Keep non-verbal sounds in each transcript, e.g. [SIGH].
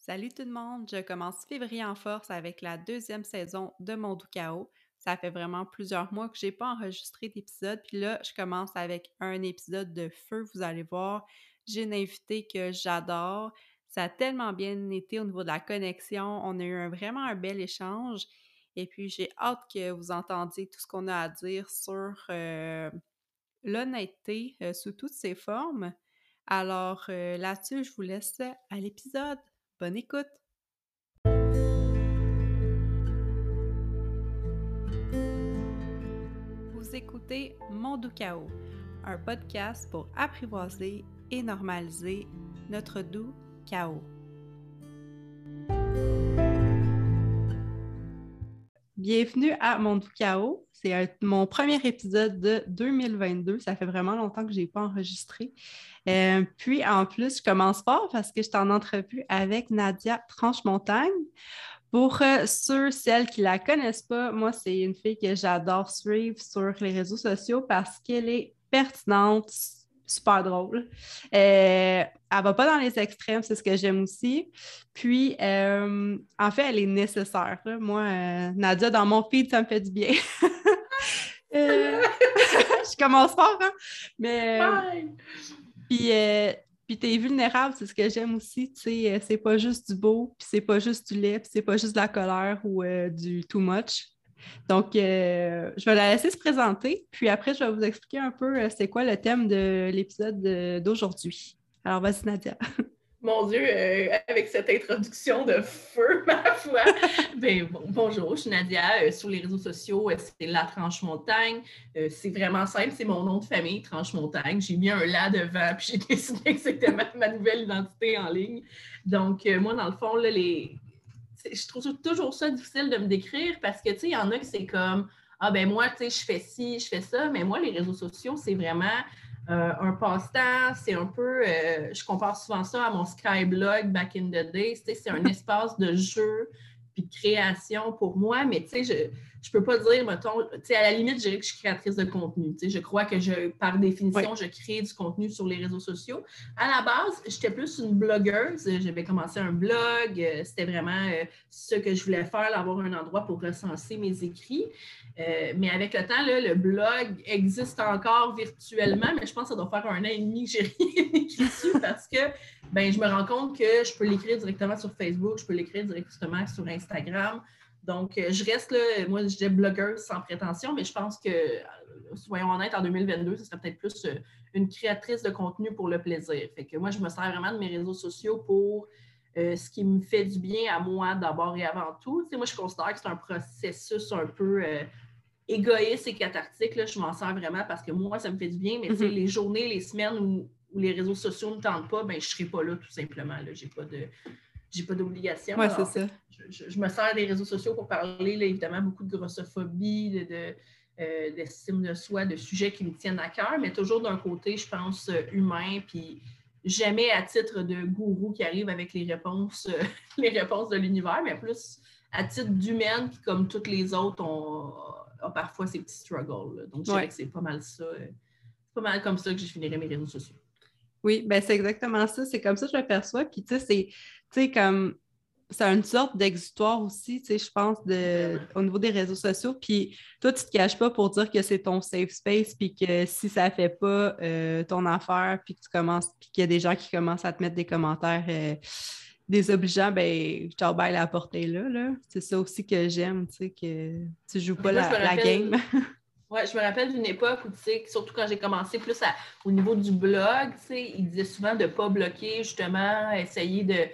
Salut tout le monde, je commence février en force avec la deuxième saison de Mon Chaos. Ça fait vraiment plusieurs mois que j'ai pas enregistré d'épisode, puis là, je commence avec un épisode de feu, vous allez voir. J'ai une invitée que j'adore. Ça a tellement bien été au niveau de la connexion. On a eu vraiment un bel échange. Et puis, j'ai hâte que vous entendiez tout ce qu'on a à dire sur euh, l'honnêteté euh, sous toutes ses formes. Alors euh, là-dessus, je vous laisse à l'épisode. Bonne écoute! Vous écoutez Mon doux chaos, un podcast pour apprivoiser et normaliser notre doux chaos. Bienvenue à Mon chaos. C'est mon premier épisode de 2022. Ça fait vraiment longtemps que je n'ai pas enregistré. Euh, puis en plus, je commence fort parce que je suis en entrevue avec Nadia Tranche-Montagne. Pour euh, ceux, celles qui ne la connaissent pas, moi, c'est une fille que j'adore suivre sur les réseaux sociaux parce qu'elle est pertinente, super drôle. Euh, elle ne va pas dans les extrêmes, c'est ce que j'aime aussi. Puis, en fait, elle est nécessaire. Moi, Nadia, dans mon feed, ça me fait du bien. [LAUGHS] [LAUGHS] je commence fort, hein? Mais. Puis, euh, puis t'es vulnérable, c'est ce que j'aime aussi. Tu sais, euh, c'est pas juste du beau, puis c'est pas juste du lait, puis c'est pas juste de la colère ou euh, du too much. Donc, je vais la laisser se présenter, puis après, je vais vous expliquer un peu c'est quoi le thème de l'épisode d'aujourd'hui. Alors, vas-y, Nadia. [LAUGHS] Mon Dieu, euh, avec cette introduction de feu, [LAUGHS] ma foi. ben, bonjour, je suis Nadia. Euh, sur les réseaux sociaux, euh, c'est La Tranche Montagne. c'est vraiment simple, c'est mon nom de famille, Tranche Montagne. J'ai mis un là devant, [LAUGHS] puis j'ai décidé que c'était ma, nouvelle identité en ligne. Donc, moi, dans le fond, là, les... je trouve toujours ça difficile de me décrire parce que, tu sais, il y en a qui c'est comme, ah ben moi, tu sais, je fais ci, je fais ça, mais moi, les réseaux sociaux, c'est vraiment euh, un passe-temps, c'est un peu, euh, je compare souvent ça à mon Skyblog back in the day, c'est un [LAUGHS] espace de jeu puis de création pour moi, mais tu sais, je ne peux pas dire, mettons, tu sais, à la limite, je dirais que je suis créatrice de contenu, tu sais, je crois que je, par définition, je crée du contenu sur les réseaux sociaux. À la base, j'étais plus une blogueuse, j'avais commencé un blog, euh, c'était vraiment ce que je voulais faire, avoir un endroit pour recenser mes écrits. Euh, mais avec le temps, le blog existe encore virtuellement, mais je pense que ça doit faire un an et demi que j'ai [LAUGHS] rien écrit dessus parce que ben, je me rends compte que je peux l'écrire directement sur Facebook, je peux l'écrire directement sur Instagram. Donc, euh, je reste là, moi, je dis blogueuse sans prétention, mais je pense que, euh, soyons honnêtes, en 2022, ce serait peut-être plus une créatrice de contenu pour le plaisir. Fait que moi, je me sers vraiment de mes réseaux sociaux pour ce qui me fait du bien à moi d'abord et avant tout. moi, je considère que c'est un processus un peu égoïste et cathartique, là, je m'en sers vraiment parce que moi, ça me fait du bien, mais mm les journées, les semaines où, les réseaux sociaux ne me tentent pas, ben, je ne serai pas là tout simplement. Je n'ai pas de. J'ai pas d'obligation. C'est ça. Je, me sers des réseaux sociaux pour parler, évidemment, beaucoup de grossophobie, de, euh, d'estime de soi, de sujets qui me tiennent à cœur, mais toujours d'un côté, je pense, euh, humain, puis jamais à titre de gourou qui arrive avec les réponses, euh, [LAUGHS] les réponses de l'univers, mais plus à titre d'humaine qui, comme toutes les autres, ont, a parfois ses petits struggles. Donc, je dirais que c'est pas mal ça. Euh, c'est pas mal comme ça que je finirais mes réseaux sociaux. Oui, ben c'est exactement ça. C'est comme ça que je le perçois. Puis, tu sais, c'est, tu sais, comme, c'est une sorte d'exutoire aussi, tu sais, je pense, de, au niveau des réseaux sociaux. Puis, toi, tu te caches pas pour dire que c'est ton safe space, puis que si ça fait pas euh, ton affaire, puis que tu commences, puis qu'il y a des gens qui commencent à te mettre des commentaires. Euh, désobligeant, ben, ciao, bye, la portée là. là. C'est ça aussi que j'aime, tu sais, que tu joues pas la, game. [LAUGHS] Oui, je me rappelle d'une époque où, tu sais, surtout quand j'ai commencé plus au niveau du blog, tu sais, il disait souvent de ne pas bloquer, justement, essayer de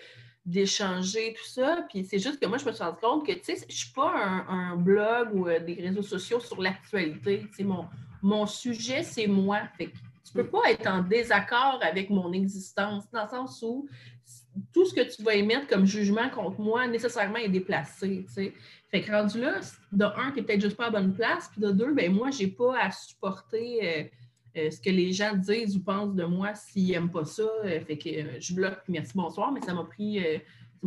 d'échanger, tout ça. Puis c'est juste que moi, je me suis rendu compte que, tu sais, je ne suis pas un, blog ou euh, des réseaux sociaux sur l'actualité. Tu sais, mon, mon sujet, c'est moi. Fait que tu ne peux pas être en désaccord avec mon existence, dans le sens où tout ce que tu vas émettre comme jugement contre moi, nécessairement, est déplacé. Fait que rendu là, de un, tu n'es peut-être juste pas à bonne place, puis de deux, ben moi, je n'ai pas à supporter euh, euh, ce que les gens disent ou pensent de moi s'ils n'aiment pas ça. Euh, fait que je bloque, merci, bonsoir, mais ça m'a pris,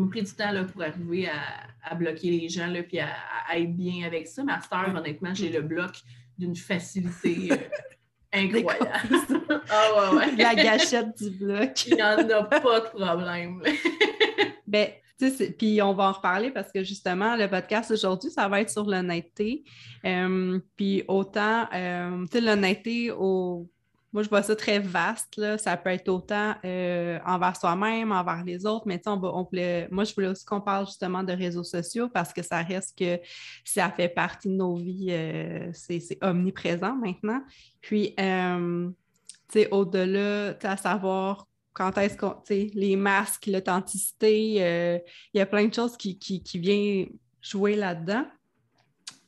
pris du temps là, pour arriver à, bloquer les gens, là, puis à, être bien avec ça. À cette heure, honnêtement, j'ai le bloc d'une facilité [LAUGHS] Incroyable. [LAUGHS] ah ouais, ouais. La gâchette du bloc. Il n'y en a pas de problème. ben, puis on va en reparler parce que justement, le podcast aujourd'hui, ça va être sur l'honnêteté. Puis autant, euh, l'honnêteté au moi, je vois ça très vaste. Là. Ça peut être autant euh, envers soi-même, envers les autres, mais on, on moi, je voulais aussi qu'on parle justement de réseaux sociaux parce que ça reste que ça fait partie de nos vies, euh, c'est omniprésent maintenant. Puis, euh, tu sais, au-delà, à savoir quand est-ce qu'on, les masques, l'authenticité, il y a plein de choses qui, qui, qui viennent jouer là-dedans.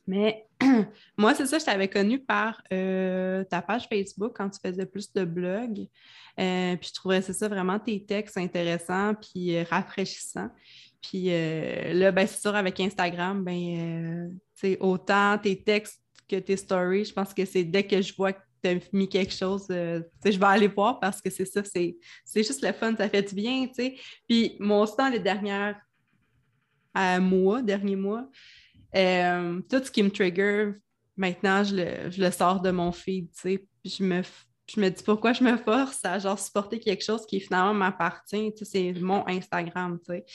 Mais [CLEARS THROAT] moi, c'est ça, je t'avais connu par euh, ta page Facebook quand tu faisais plus de blogs. Euh, puis je trouvais c'est ça vraiment tes textes intéressants puis euh, rafraîchissants. Puis là, ben, c'est sûr, avec Instagram, ben, autant tes textes que tes stories, je pense que c'est dès que je vois que tu as mis quelque chose, je vais aller voir parce que c'est ça, c'est juste le fun, ça fait du bien, tu sais. Puis mon temps, les dernières mois, derniers mois, euh, tout ce qui me trigger, maintenant, je le, je le sors de mon feed, tu sais. Je me, je me dis pourquoi je me force à genre supporter quelque chose qui finalement m'appartient. Tu sais, c'est mon Instagram, tu sais.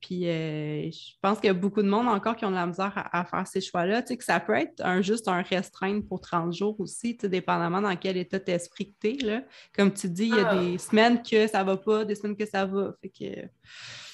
Puis euh, je pense qu'il y a beaucoup de monde encore qui ont de la misère à, faire ces choix-là. Tu sais, que ça peut être un, juste un restreint pour 30 jours aussi, tu sais, dépendamment dans quel état d'esprit que tu es. Là. Comme tu dis, il y a ah. des semaines que ça va pas, des semaines que ça va. Fait que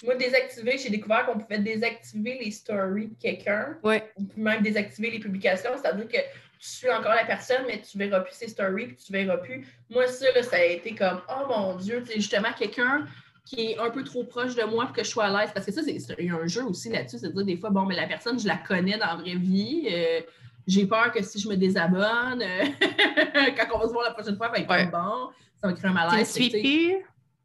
moi, désactiver, j'ai découvert qu'on pouvait désactiver les stories de quelqu'un. Oui. Ou même désactiver les publications. C'est-à-dire que tu suis encore la personne, mais tu verras plus ses stories, puis tu verras plus. Moi, ça, ça a été comme, oh mon Dieu, c'est justement quelqu'un qui est un peu trop proche de moi pour que je sois à l'aise. Parce que ça, il y a un jeu aussi là-dessus, c'est-à-dire des fois, bon, mais la personne, je la connais dans la vraie vie. Euh, j'ai peur que si je me désabonne, euh, [LAUGHS] quand on va se voir la prochaine fois, va être bon, ça va créer un malaise. Tu suis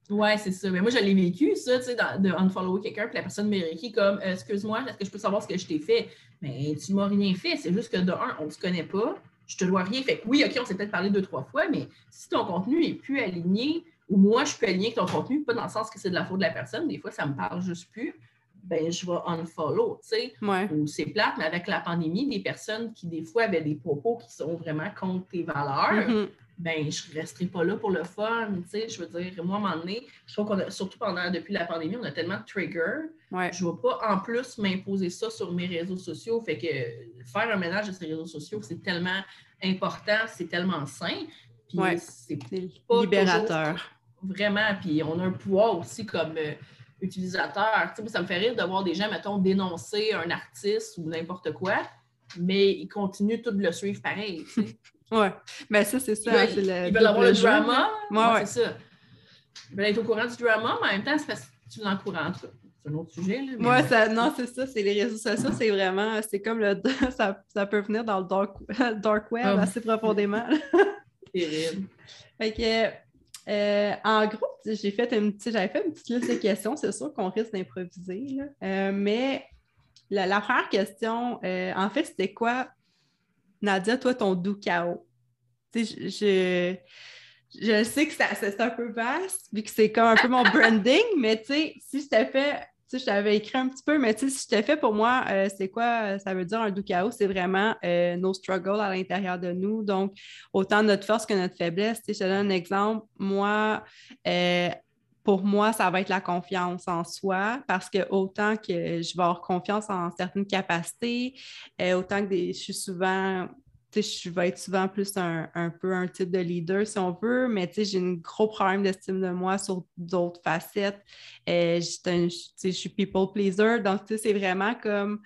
Ouais, c'est ça. Mais moi, je l'ai vécu, ça, tu sais, de unfollower quelqu'un, puis la personne m'écrit comme euh, Excuse-moi, est-ce que je peux savoir ce que je t'ai fait? Mais tu m'as rien fait. C'est juste que de un, on ne se connaît pas. Je te dois rien. Fait que oui, OK, on s'est peut-être parlé deux, trois fois, mais si ton contenu est plus aligné, ou moi, je peux aligner avec ton contenu, pas dans le sens que c'est de la faute de la personne, des fois, ça me parle juste plus, ben je vais unfollow, tu sais. Ou c'est plate, mais avec la pandémie, des personnes qui, des fois, avaient des propos qui sont vraiment contre tes valeurs, mm-hmm ben je ne resterai pas là pour le fun. Tu sais, je veux dire, moi, à un moment donné, je trouve qu'on a, surtout pendant, depuis la pandémie, on a tellement de triggers. Je ne vais pas en plus m'imposer ça sur mes réseaux sociaux. Fait que faire un ménage de ces réseaux sociaux, c'est tellement important, c'est tellement sain. Puis c'est pas libérateur. Vraiment. Puis on a un pouvoir aussi comme euh, utilisateur. Ça me fait rire de voir des gens, mettons, dénoncer un artiste ou n'importe quoi, mais ils continuent tout de le suivre pareil. Oui, mais [LAUGHS] ça, c'est ça. Ils veulent, avoir le drama. Ouais, C'est ça. Ils veulent être au courant du drama, mais en même temps, c'est parce que tu l'encourages. C'est un autre sujet. Là, ouais, ça, non, c'est ça. C'est les réseaux sociaux, c'est vraiment. C'est comme le. [LAUGHS] Ça, ça, peut venir dans le dark, [LAUGHS] dark web ah. assez profondément. Terrible. Fait que. Euh, en gros, j'ai fait une petite, j'avais fait une petite liste de questions. C'est sûr qu'on risque d'improviser, euh, mais la, première question, euh, en fait, c'était quoi? Nadia, toi, ton doux chaos? je, je, sais que c'est un peu vaste, vu que c'est comme un peu mon [LAUGHS] branding, mais si je fait, tu sais, je t'avais écrit un petit peu, mais tu sais, si je t'ai fait pour moi, euh, c'est quoi ça veut dire un doux chaos? C'est vraiment euh, nos struggles à l'intérieur de nous. Donc, autant notre force que notre faiblesse. Tu je te donne un exemple. Moi, euh, pour moi, ça va être la confiance en soi parce que autant que je vais avoir confiance en certaines capacités, euh, autant que je suis souvent, je vais être souvent plus un, peu un type de leader si on veut, mais j'ai un gros problème d'estime de moi sur d'autres facettes. Euh, je suis people pleaser, donc c'est vraiment comme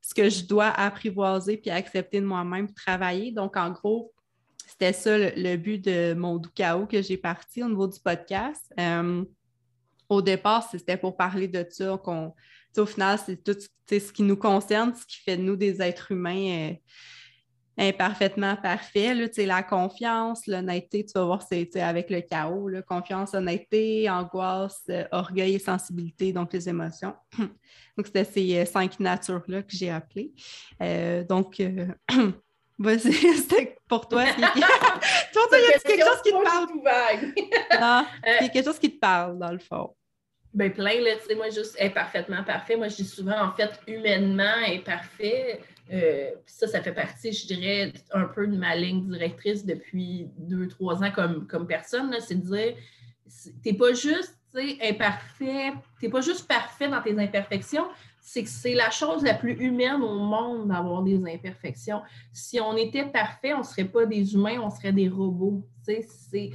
ce que je dois apprivoiser puis accepter de moi-même, travailler. Donc, en gros, c'était ça le, but de mon doux chaos que j'ai parti au niveau du podcast. Euh, au départ, c'était pour parler de ça. Au final, c'est tout ce qui nous concerne, ce qui fait de nous des êtres humains euh, imparfaitement parfaits. Là, la confiance, l'honnêteté, tu vas voir, c'est avec le chaos. Là, confiance, honnêteté, angoisse, euh, orgueil et sensibilité, donc les émotions. [CLEARS THROAT] donc, c'était ces euh, cinq natures-là que j'ai appelées. donc, [CLEARS THROAT] Vas-y, [LAUGHS] c'était pour toi. [LAUGHS] toi, il y a quelque chose qui te parle? non, il y a quelque chose qui te parle, dans le fond. Ben plein, là, tu sais, moi, juste est parfaitement parfait. Moi, je dis souvent, en fait, humainement imparfait. Euh, ça, ça fait partie, je dirais, un peu de ma ligne directrice depuis deux, trois ans comme, comme personne. C'est de dire, t'es pas juste, imparfait, tu n'es pas juste parfait dans tes imperfections, c'est que c'est la chose la plus humaine au monde d'avoir des imperfections. Si on était parfait, on serait pas des humains, on serait des robots. C'est,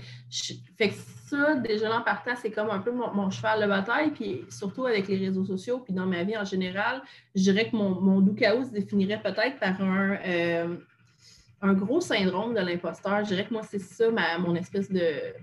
fait que ça, déjà en partant, c'est comme un peu mon, cheval de bataille, puis surtout avec les réseaux sociaux, puis dans ma vie en général, je dirais que mon, mon doux chaos se définirait peut-être par un, euh, un gros syndrome de l'imposteur. Je dirais que moi, c'est ça, ma, mon espèce de,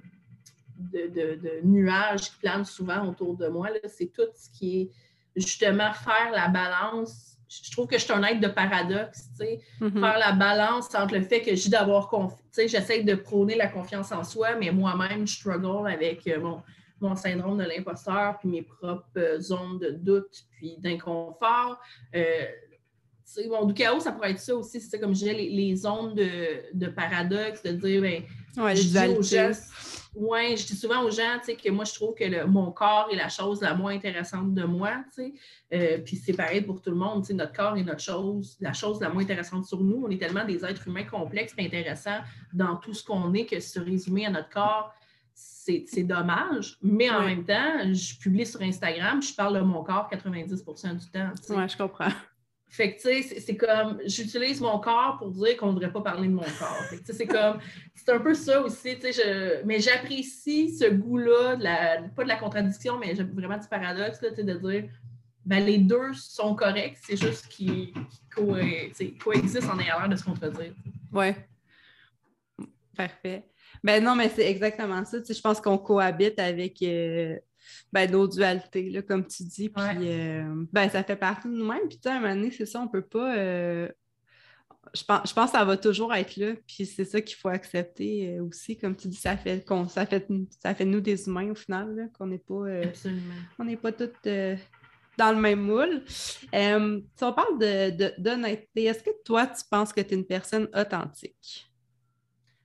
de, de, nuage qui plane souvent autour de moi. C'est tout ce qui est justement faire la balance. Je trouve que je suis un être de paradoxe, tu sais. Mm-hmm. Faire la balance entre le fait que j'ai d'avoir confiance, tu sais, j'essaie de prôner la confiance en soi, mais moi-même, je struggle avec euh, mon, mon syndrome de l'imposteur, puis mes propres euh, zones de doute, puis d'inconfort. Euh, mon du chaos, ça pourrait être ça aussi, c'est comme je disais, les, zones de, de, paradoxe, de dire, ben, ouais, je dis aux gens, ouais, je dis souvent aux gens que moi, je trouve que mon corps est la chose la moins intéressante de moi. Euh, puis c'est pareil pour tout le monde. Notre corps est notre chose, la chose la moins intéressante sur nous. On est tellement des êtres humains complexes et intéressants dans tout ce qu'on est que se résumer à notre corps, c'est dommage. Mais en même temps, je publie sur Instagram, je parle de mon corps 90% du temps. Oui, je comprends. Fait que, tu sais, c'est comme, j'utilise mon corps pour dire qu'on ne devrait pas parler de mon corps. Fait que, c'est comme, c'est un peu ça aussi, tu sais, mais j'apprécie ce goût-là, pas de la contradiction, mais vraiment du paradoxe, là, de dire, ben, les deux sont corrects, c'est juste qu'ils coexistent en ayant l'air de se contredire. Oui. Parfait. Ben non, mais c'est exactement ça. Tu sais, je pense qu'on cohabite avec euh, ben, nos dualités, là, comme tu dis. Puis, euh, ben, ça fait partie de nous-mêmes. Puis, à un moment donné, c'est ça, on peut pas. Euh, je, pense, je pense que ça va toujours être là. Puis, c'est ça qu'il faut accepter euh, aussi. Comme tu dis, ça fait, qu'on, ça fait, ça fait nous des humains au final, qu'on n'est pas. Absolument. On n'est pas tous dans le même moule. si on parle de, d'honnêteté, est-ce que toi, tu penses que tu es une personne authentique?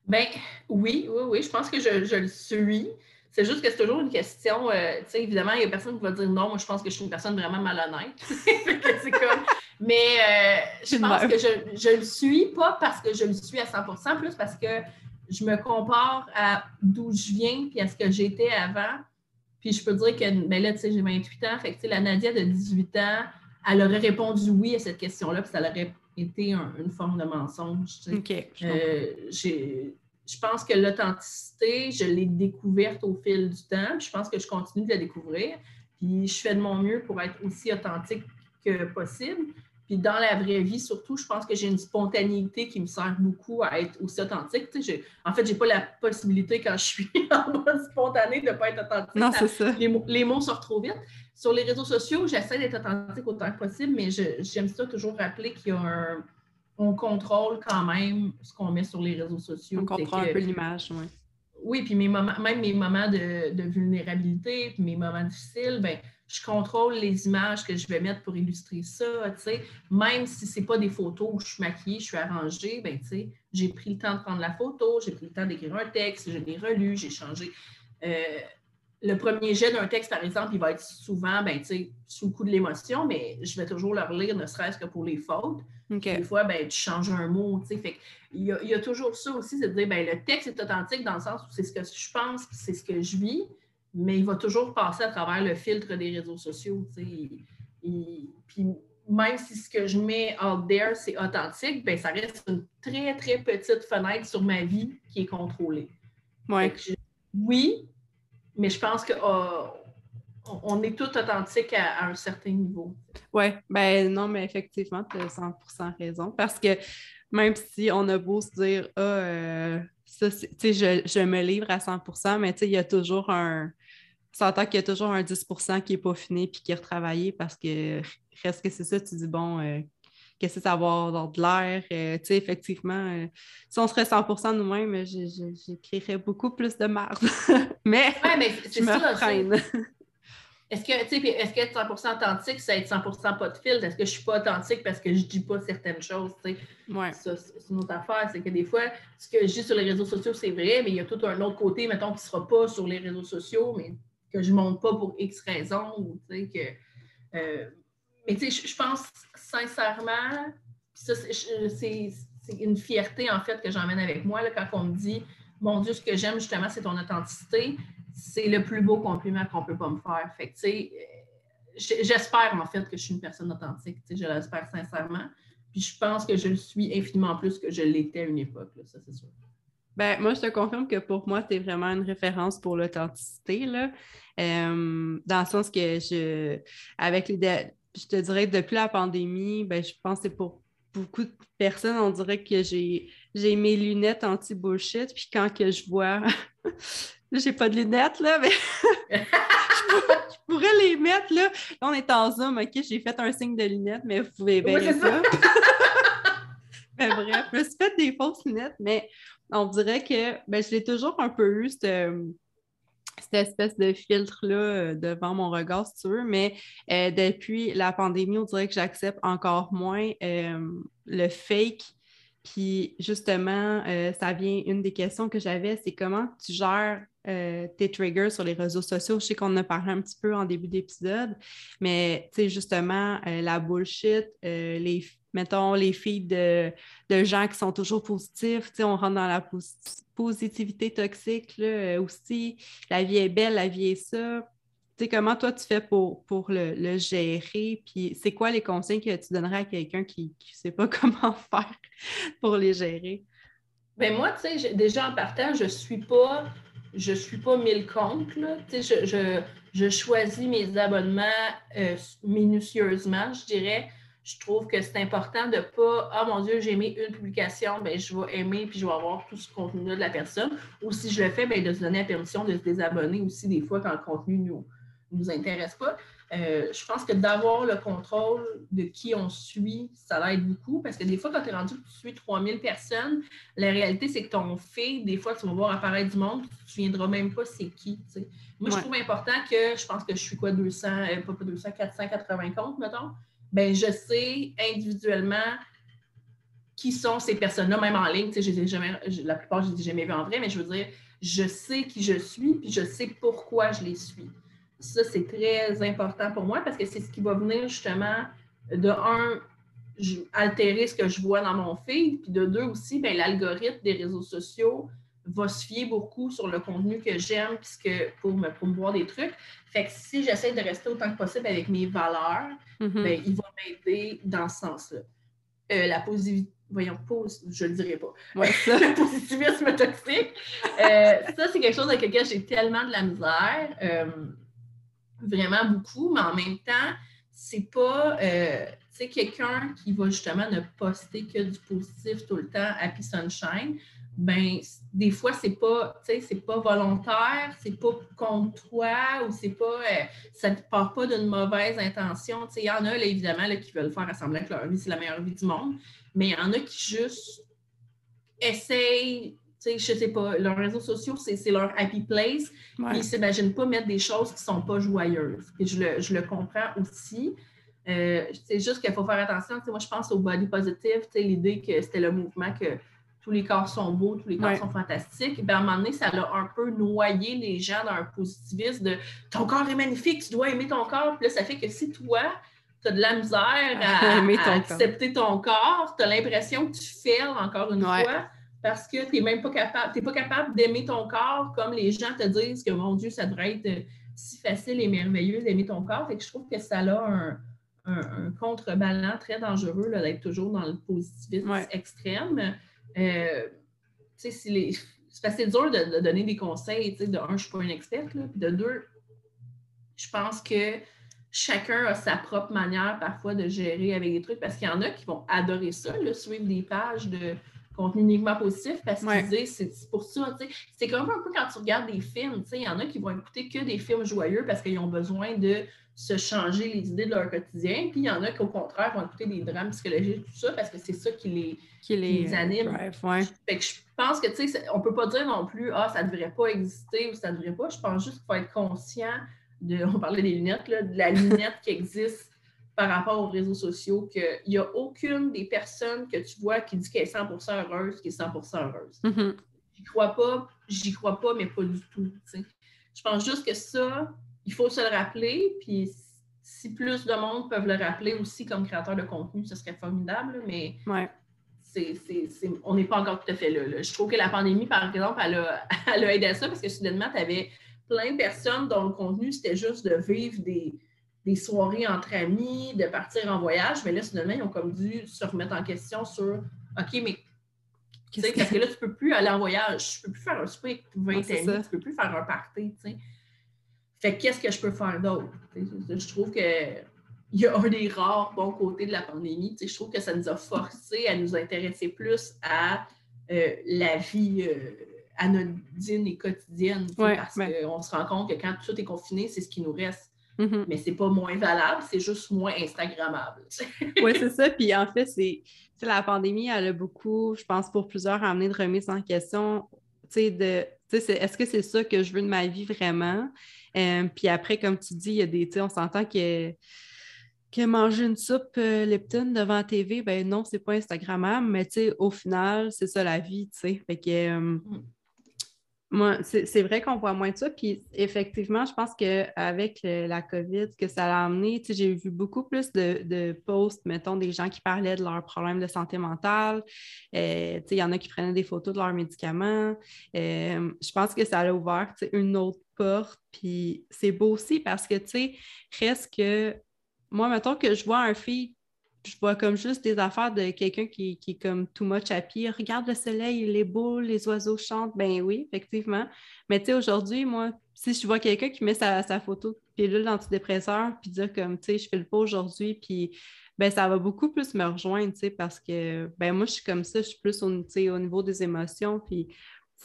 Ben oui, oui, oui, je pense que je, je le suis. C'est juste que c'est toujours une question, euh, tu sais, évidemment, il y a personne qui va dire non, moi je pense que je suis une personne vraiment malhonnête. [LAUGHS] c'est comme... Mais euh, je pense que je, je, le suis, pas parce que je le suis à 100% plus parce que je me compare à d'où je viens puis à ce que j'étais avant. Puis je peux dire que, ben là, tu sais, j'ai 28 ans, fait que, la Nadia de 18 ans, elle aurait répondu oui à cette question-là, puis ça aurait été une forme de mensonge. Tu sais. Euh, je pense que l'authenticité, je l'ai découverte au fil du temps. je pense que je continue de la découvrir. Puis je fais de mon mieux pour être aussi authentique que possible. Puis dans la vraie vie, surtout, je pense que j'ai une spontanéité qui me sert beaucoup à être aussi authentique. en fait, je n'ai pas la possibilité quand je suis [LAUGHS] en mode spontané de ne pas être authentique. Non, c'est ça. Les mots, les mots sortent trop vite. Sur les réseaux sociaux, j'essaie d'être authentique autant que possible, mais j'aime ça toujours rappeler qu'il y a un, on contrôle quand même ce qu'on met sur les réseaux sociaux. On contrôle un peu l'image, oui. Oui, puis mes moments, même mes moments de, vulnérabilité, puis mes moments difficiles, ben, je contrôle les images que je vais mettre pour illustrer ça, tu sais. Même si ce n'est pas des photos où je suis maquillée, je suis arrangée, ben, tu sais, j'ai pris le temps de prendre la photo, j'ai pris le temps d'écrire un texte, je l'ai relu, j'ai changé. Euh, le premier jet d'un texte, par exemple, il va être souvent ben, sous le coup de l'émotion, mais je vais toujours le relire, ne serait-ce que pour les fautes. Des fois, ben, tu changes un mot. Fait, il, y a, il y a toujours ça aussi, c'est de dire ben, le texte est authentique dans le sens où c'est ce que je pense, c'est ce que je vis, mais il va toujours passer à travers le filtre des réseaux sociaux. puis même si ce que je mets out there, c'est authentique, ben, ça reste une très, très petite fenêtre sur ma vie qui est contrôlée. oui, mais je pense qu'on oh, est tout authentique à, un certain niveau. Oui, ben non, mais effectivement, tu as 100% raison. Parce que même si on a beau se dire, ah, euh, ça, je, je me livre à 100% mais il y a toujours un. S'entend qu'il y a toujours un 10% qui n'est pas fini puis qui est retravaillé parce que reste que c'est ça, tu dis, bon, euh, qu'est-ce que c'est avoir dans de l'air. Euh, tu sais, effectivement, euh, si on serait 100% nous-mêmes, j'écrirais beaucoup plus de marde. [LAUGHS] mais, mais je me freine. Est-ce que, est-ce que être 100% authentique, c'est être 100% pas de filtre? Est-ce que je suis pas authentique parce que je dis pas certaines choses? Ouais. Ça, c'est une autre affaire. C'est que des fois, ce que je dis sur les réseaux sociaux, c'est vrai, mais il y a tout un autre côté, mettons, qui sera pas sur les réseaux sociaux, mais que je montre pas pour X raisons. Ou, que, euh, mais tu sais, je pense sincèrement, c'est une fierté en fait que j'emmène avec moi là, quand on me dit Mon Dieu, ce que j'aime justement, c'est ton authenticité. c'est le plus beau compliment qu'on peut pas me faire. Fait tu sais, j'espère en fait que je suis une personne authentique, je l'espère sincèrement. Puis je pense que je le suis infiniment plus que je l'étais à une époque, ça c'est sûr. Ben, moi, je te confirme que pour moi, tu es vraiment une référence pour l'authenticité. Euh, dans le sens que je, avec les, je te dirais que depuis la pandémie, ben, je pense que pour beaucoup de personnes, on dirait que j'ai, j'ai mes lunettes anti-bullshit. Puis quand que je vois, [LAUGHS] j'ai pas de lunettes, là, mais [LAUGHS] je, pourrais, les mettre, là. on est en Zoom, OK? J'ai fait un signe de lunettes, mais vous pouvez bien ça. [LAUGHS] mais bref, je me suis fait des fausses lunettes, mais on dirait que ben, je l'ai toujours un peu eu, cette, espèce de filtre-là euh, devant mon regard, si tu veux, mais euh, depuis la pandémie, on dirait que j'accepte encore moins euh, le fake. Puis justement, ça vient, une des questions que j'avais, c'est comment tu gères tes triggers sur les réseaux sociaux? Je sais qu'on en a parlé un petit peu en début d'épisode, mais tu sais, justement, la bullshit, les mettons, les filles de, gens qui sont toujours positifs, on rentre dans la positivité toxique là, euh, aussi. La vie est belle, la vie est ça. comment toi tu fais pour, pour le, gérer? Puis c'est quoi les conseils que tu donnerais à quelqu'un qui ne sait pas [LAUGHS] comment faire pour les gérer? Ben moi, tu sais, déjà en partant, je suis pas je suis pas mille comptes. Je, je, je, choisis mes abonnements euh, minutieusement, je dirais je trouve que c'est important de ne pas Ah mon Dieu, j'ai aimé une publication, ben, je vais aimer puis je vais avoir tout ce contenu-là de la personne. Ou si je le fais, ben, de se donner la permission de se désabonner aussi des fois quand le contenu ne nous, nous intéresse pas. Euh, je pense que d'avoir le contrôle de qui on suit, ça l'aide beaucoup parce que des fois, quand tu es rendu que tu suis 3000 personnes, la réalité, c'est que ton fait, des fois, tu vas voir apparaître du monde, tu ne te souviendras même pas c'est qui. Moi, je trouve important que je pense que je suis quoi, 200, euh, pas 200, 480 comptes, mettons ben je sais individuellement qui sont ces personnes-là, même en ligne. La plupart, je ne les ai jamais vues en vrai, mais je veux dire, je sais qui je suis, puis je sais pourquoi je les suis. Ça, c'est très important pour moi parce que c'est ce qui va venir justement de un, altérer ce que je vois dans mon feed, puis de deux aussi, ben, l'algorithme des réseaux sociaux va se fier beaucoup sur le contenu que j'aime puisque pour me promouvoir des trucs. Fait que si j'essaie de rester autant que possible avec mes valeurs, mm-hmm. ben, il va m'aider dans ce sens-là. Euh, la positivité, voyons, pose, je le dirais pas. [LAUGHS] le positivisme toxique, euh, ça, c'est quelque chose avec lequel j'ai tellement de la misère, euh, vraiment beaucoup, mais en même temps, c'est pas, quelqu'un qui va justement ne poster que du positif tout le temps, happy sunshine ben des fois c'est pas c'est pas volontaire, c'est pas contre toi ou c'est pas euh, ça ne part pas d'une mauvaise intention. Il y en a là, évidemment là, qui veulent faire assembler que leur vie c'est la meilleure vie du monde, mais il y en a qui juste essayent je sais pas, leurs réseaux sociaux, c'est leur happy place. Ils ne s'imaginent pas mettre des choses qui ne sont pas joyeuses. Et je le, je le comprends aussi. Euh, c'est juste qu'il faut faire attention. moi, je pense au body positive, l'idée que c'était le mouvement que tous les corps sont beaux, tous les corps sont fantastiques, ben, à un moment donné, ça a un peu noyé les gens dans un positivisme de ton corps est magnifique, tu dois aimer ton corps. Puis là, ça fait que si toi, tu as de la misère à, [LAUGHS] accepter ton corps, tu as l'impression que tu fais encore une fois parce que tu n'es même pas capable, pas capable d'aimer ton corps comme les gens te disent que mon Dieu, ça devrait être si facile et merveilleux d'aimer ton corps. Fait que je trouve que ça a un, un, contrebalan très dangereux d'être toujours dans le positivisme extrême. Euh, c'est assez dur de, donner des conseils. De un, je ne suis pas une experte. Là, puis de deux, je pense que chacun a sa propre manière parfois de gérer avec des trucs parce qu'il y en a qui vont adorer ça, suivre des pages de contenu uniquement positif parce qu'ils disent c'est pour ça. C'est comme un peu quand tu regardes des films. Il y en a qui vont écouter que des films joyeux parce qu'ils ont besoin de se changer les idées de leur quotidien. Puis il y en a qui, au contraire, vont écouter des drames psychologiques, tout ça, parce que c'est ça qui les, qui les, anime. Fait que je pense que, tu sais, on peut pas dire non plus, ah, ça ne devrait pas exister ou ça ne devrait pas. Je pense juste qu'il faut être conscient de, on parlait des lunettes, là, de la lunette qui existe par rapport aux réseaux sociaux, qu'il n'y a aucune des personnes que tu vois qui dit qu'elle est 100% heureuse qui est 100% heureuse. Mm-hmm. J'y crois pas, j'y crois pas, mais pas du tout. Je pense juste que ça, il faut se le rappeler, puis si plus de monde peuvent le rappeler aussi comme créateur de contenu, ce serait formidable, mais on n'est pas encore tout à fait là, Je trouve que la pandémie, par exemple, elle a, [LAUGHS] aidé à ça parce que soudainement, tu avais plein de personnes dont le contenu, c'était juste de vivre des, des soirées entre amis, de partir en voyage, mais là, soudainement, ils ont comme dû se remettre en question sur OK, mais parce que là, tu ne peux plus aller en voyage, tu ne peux plus faire un souper avec 20 amis, tu ne peux plus faire un party. sais. Fait qu'est-ce que je peux faire d'autre? Je trouve que il y a un des rares bons côtés de la pandémie. Je trouve que ça nous a forcé à nous intéresser plus à euh, la vie euh, anodine et quotidienne. parce qu'on se rend compte que quand tout est confiné, c'est ce qui nous reste. Mm-hmm. Mais c'est pas moins valable, c'est juste moins Instagrammable. [LAUGHS] oui, c'est ça. Puis en fait, c'est la pandémie, elle a beaucoup, je pense, pour plusieurs, amené de remise en question. De, est-ce que c'est ça que je veux de ma vie vraiment? Euh, puis après, comme tu dis, il y a des, on s'entend que, que manger une soupe euh, Lipton devant la TV, ben non, c'est pas Instagrammable, mais au final, c'est ça la vie, tu sais. Fait que, euh, mm. Moi, c'est vrai qu'on voit moins de ça. Puis effectivement, je pense qu'avec la COVID, que ça a amené, j'ai vu beaucoup plus de, posts, mettons, des gens qui parlaient de leurs problèmes de santé mentale. Euh, il y en a qui prenaient des photos de leurs médicaments. Euh, je pense que ça a ouvert une autre porte. Puis c'est beau aussi parce que, tu sais, reste que moi, mettons que je vois un fille je vois comme juste des affaires de quelqu'un qui, est comme too much happy. Regarde le soleil, il est beau, les oiseaux chantent. Ben oui, effectivement. Mais tu sais, aujourd'hui, moi, si je vois quelqu'un qui met sa, photo de pilule antidépresseur, puis dire comme, tu sais, je fais le pas aujourd'hui, puis ben ça va beaucoup plus me rejoindre, tu sais, parce que, ben moi, je suis comme ça, je suis plus au, au niveau des émotions, puis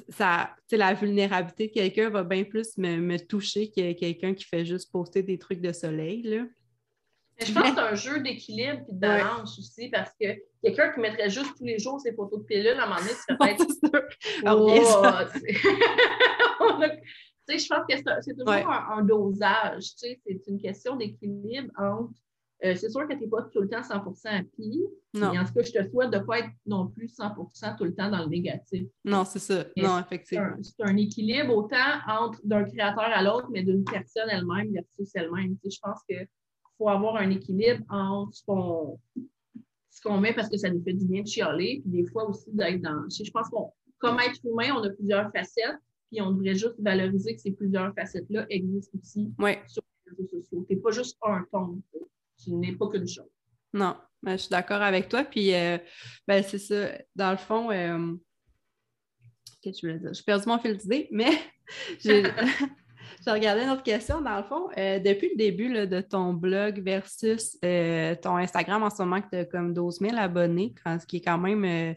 ça, la vulnérabilité de quelqu'un va bien plus me, me toucher que quelqu'un qui fait juste poster des trucs de soleil, là je pense que c'est un jeu d'équilibre et de balance aussi, parce que quelqu'un qui mettrait juste tous les jours ses photos de pilules, à un moment donné, tu peut-être. tu sais, je pense que c'est toujours un, dosage. Tu sais, c'est une question d'équilibre entre. Euh, c'est sûr que tu n'es pas tout le temps 100 happy, mais en tout cas, je te souhaite de ne pas être non plus 100% tout le temps dans le négatif. Non, c'est ça. non, effectivement. C'est un, équilibre autant entre d'un créateur à l'autre, mais d'une personne elle-même versus elle-même. Tu sais, je pense que faut avoir un équilibre entre ce qu'on met parce que ça nous fait du bien de chialer, puis des fois aussi d'être dans. Je pense qu'on, comme être humain, on a plusieurs facettes, puis on devrait juste valoriser que ces plusieurs facettes-là existent aussi sur les réseaux sociaux. Tu n'es pas juste un ton, tu n'es pas qu'une chose. Non, ben, je suis d'accord avec toi. Puis, euh, ben, c'est ça. Dans le fond, euh, qu'est-ce que je voulais dire? J'ai perdu mon fil d'idée, mais [LAUGHS] Je regardais une autre question. Dans le fond, euh, depuis le début de ton blog versus euh, ton Instagram, en ce moment, que tu as comme 12 000 abonnés, ce qui est quand même euh,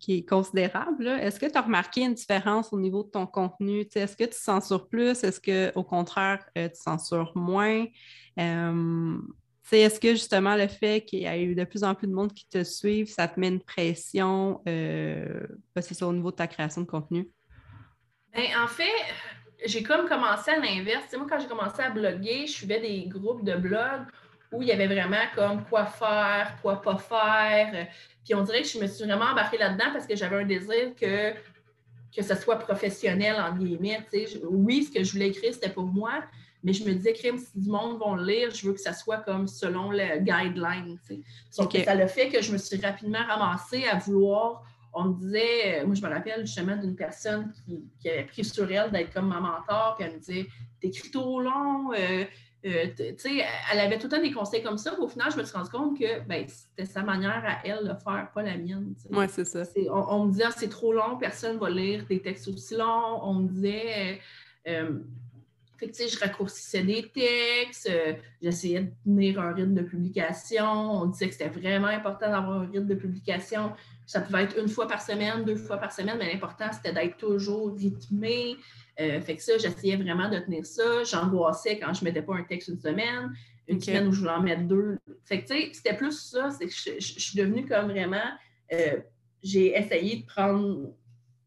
qui est considérable, est-ce que tu as remarqué une différence au niveau de ton contenu? Est-ce que tu censures plus? Est-ce qu'au contraire, tu censures moins? Est-ce que justement le fait qu'il y ait eu de plus en plus de monde qui te suivent, ça te met une pression, c'est au niveau de ta création de contenu? Ben, en fait, j'ai comme commencé à l'inverse. moi, quand j'ai commencé à bloguer, je suivais des groupes de blogs où il y avait vraiment comme quoi faire, quoi pas faire. Puis on dirait que je me suis vraiment embarquée là-dedans parce que j'avais un désir que, que ce soit professionnel, en guillemets. Oui, ce que je voulais écrire, c'était pour moi, mais je me disais, crime, si du monde vont le lire, je veux que ça soit comme selon le guideline. Donc, ça le fait que je me suis rapidement ramassée à vouloir on me disait, euh, moi je me rappelle justement d'une personne qui, avait pris sur elle d'être comme ma mentor, puis elle me disait T'écris trop long, euh, euh, tu sais, elle avait tout le temps des conseils comme ça, au final, je me suis rendu compte que ben, c'était sa manière à elle de faire, pas la mienne. Oui, c'est ça. On, me disait ah, c'est trop long, personne ne va lire des textes aussi longs. On me disait fait que, je raccourcissais des textes, j'essayais de tenir un rythme de publication. On disait que c'était vraiment important d'avoir un rythme de publication. Ça pouvait être une fois par semaine, deux fois par semaine, mais l'important, c'était d'être toujours rythmé. Euh, fait que ça, j'essayais vraiment de tenir ça. J'angoissais quand je ne mettais pas un texte une semaine, une semaine où je voulais en mettre deux. Fait que, tu sais, c'était plus ça. C'est que je, suis devenue comme vraiment. Euh, j'ai essayé de prendre.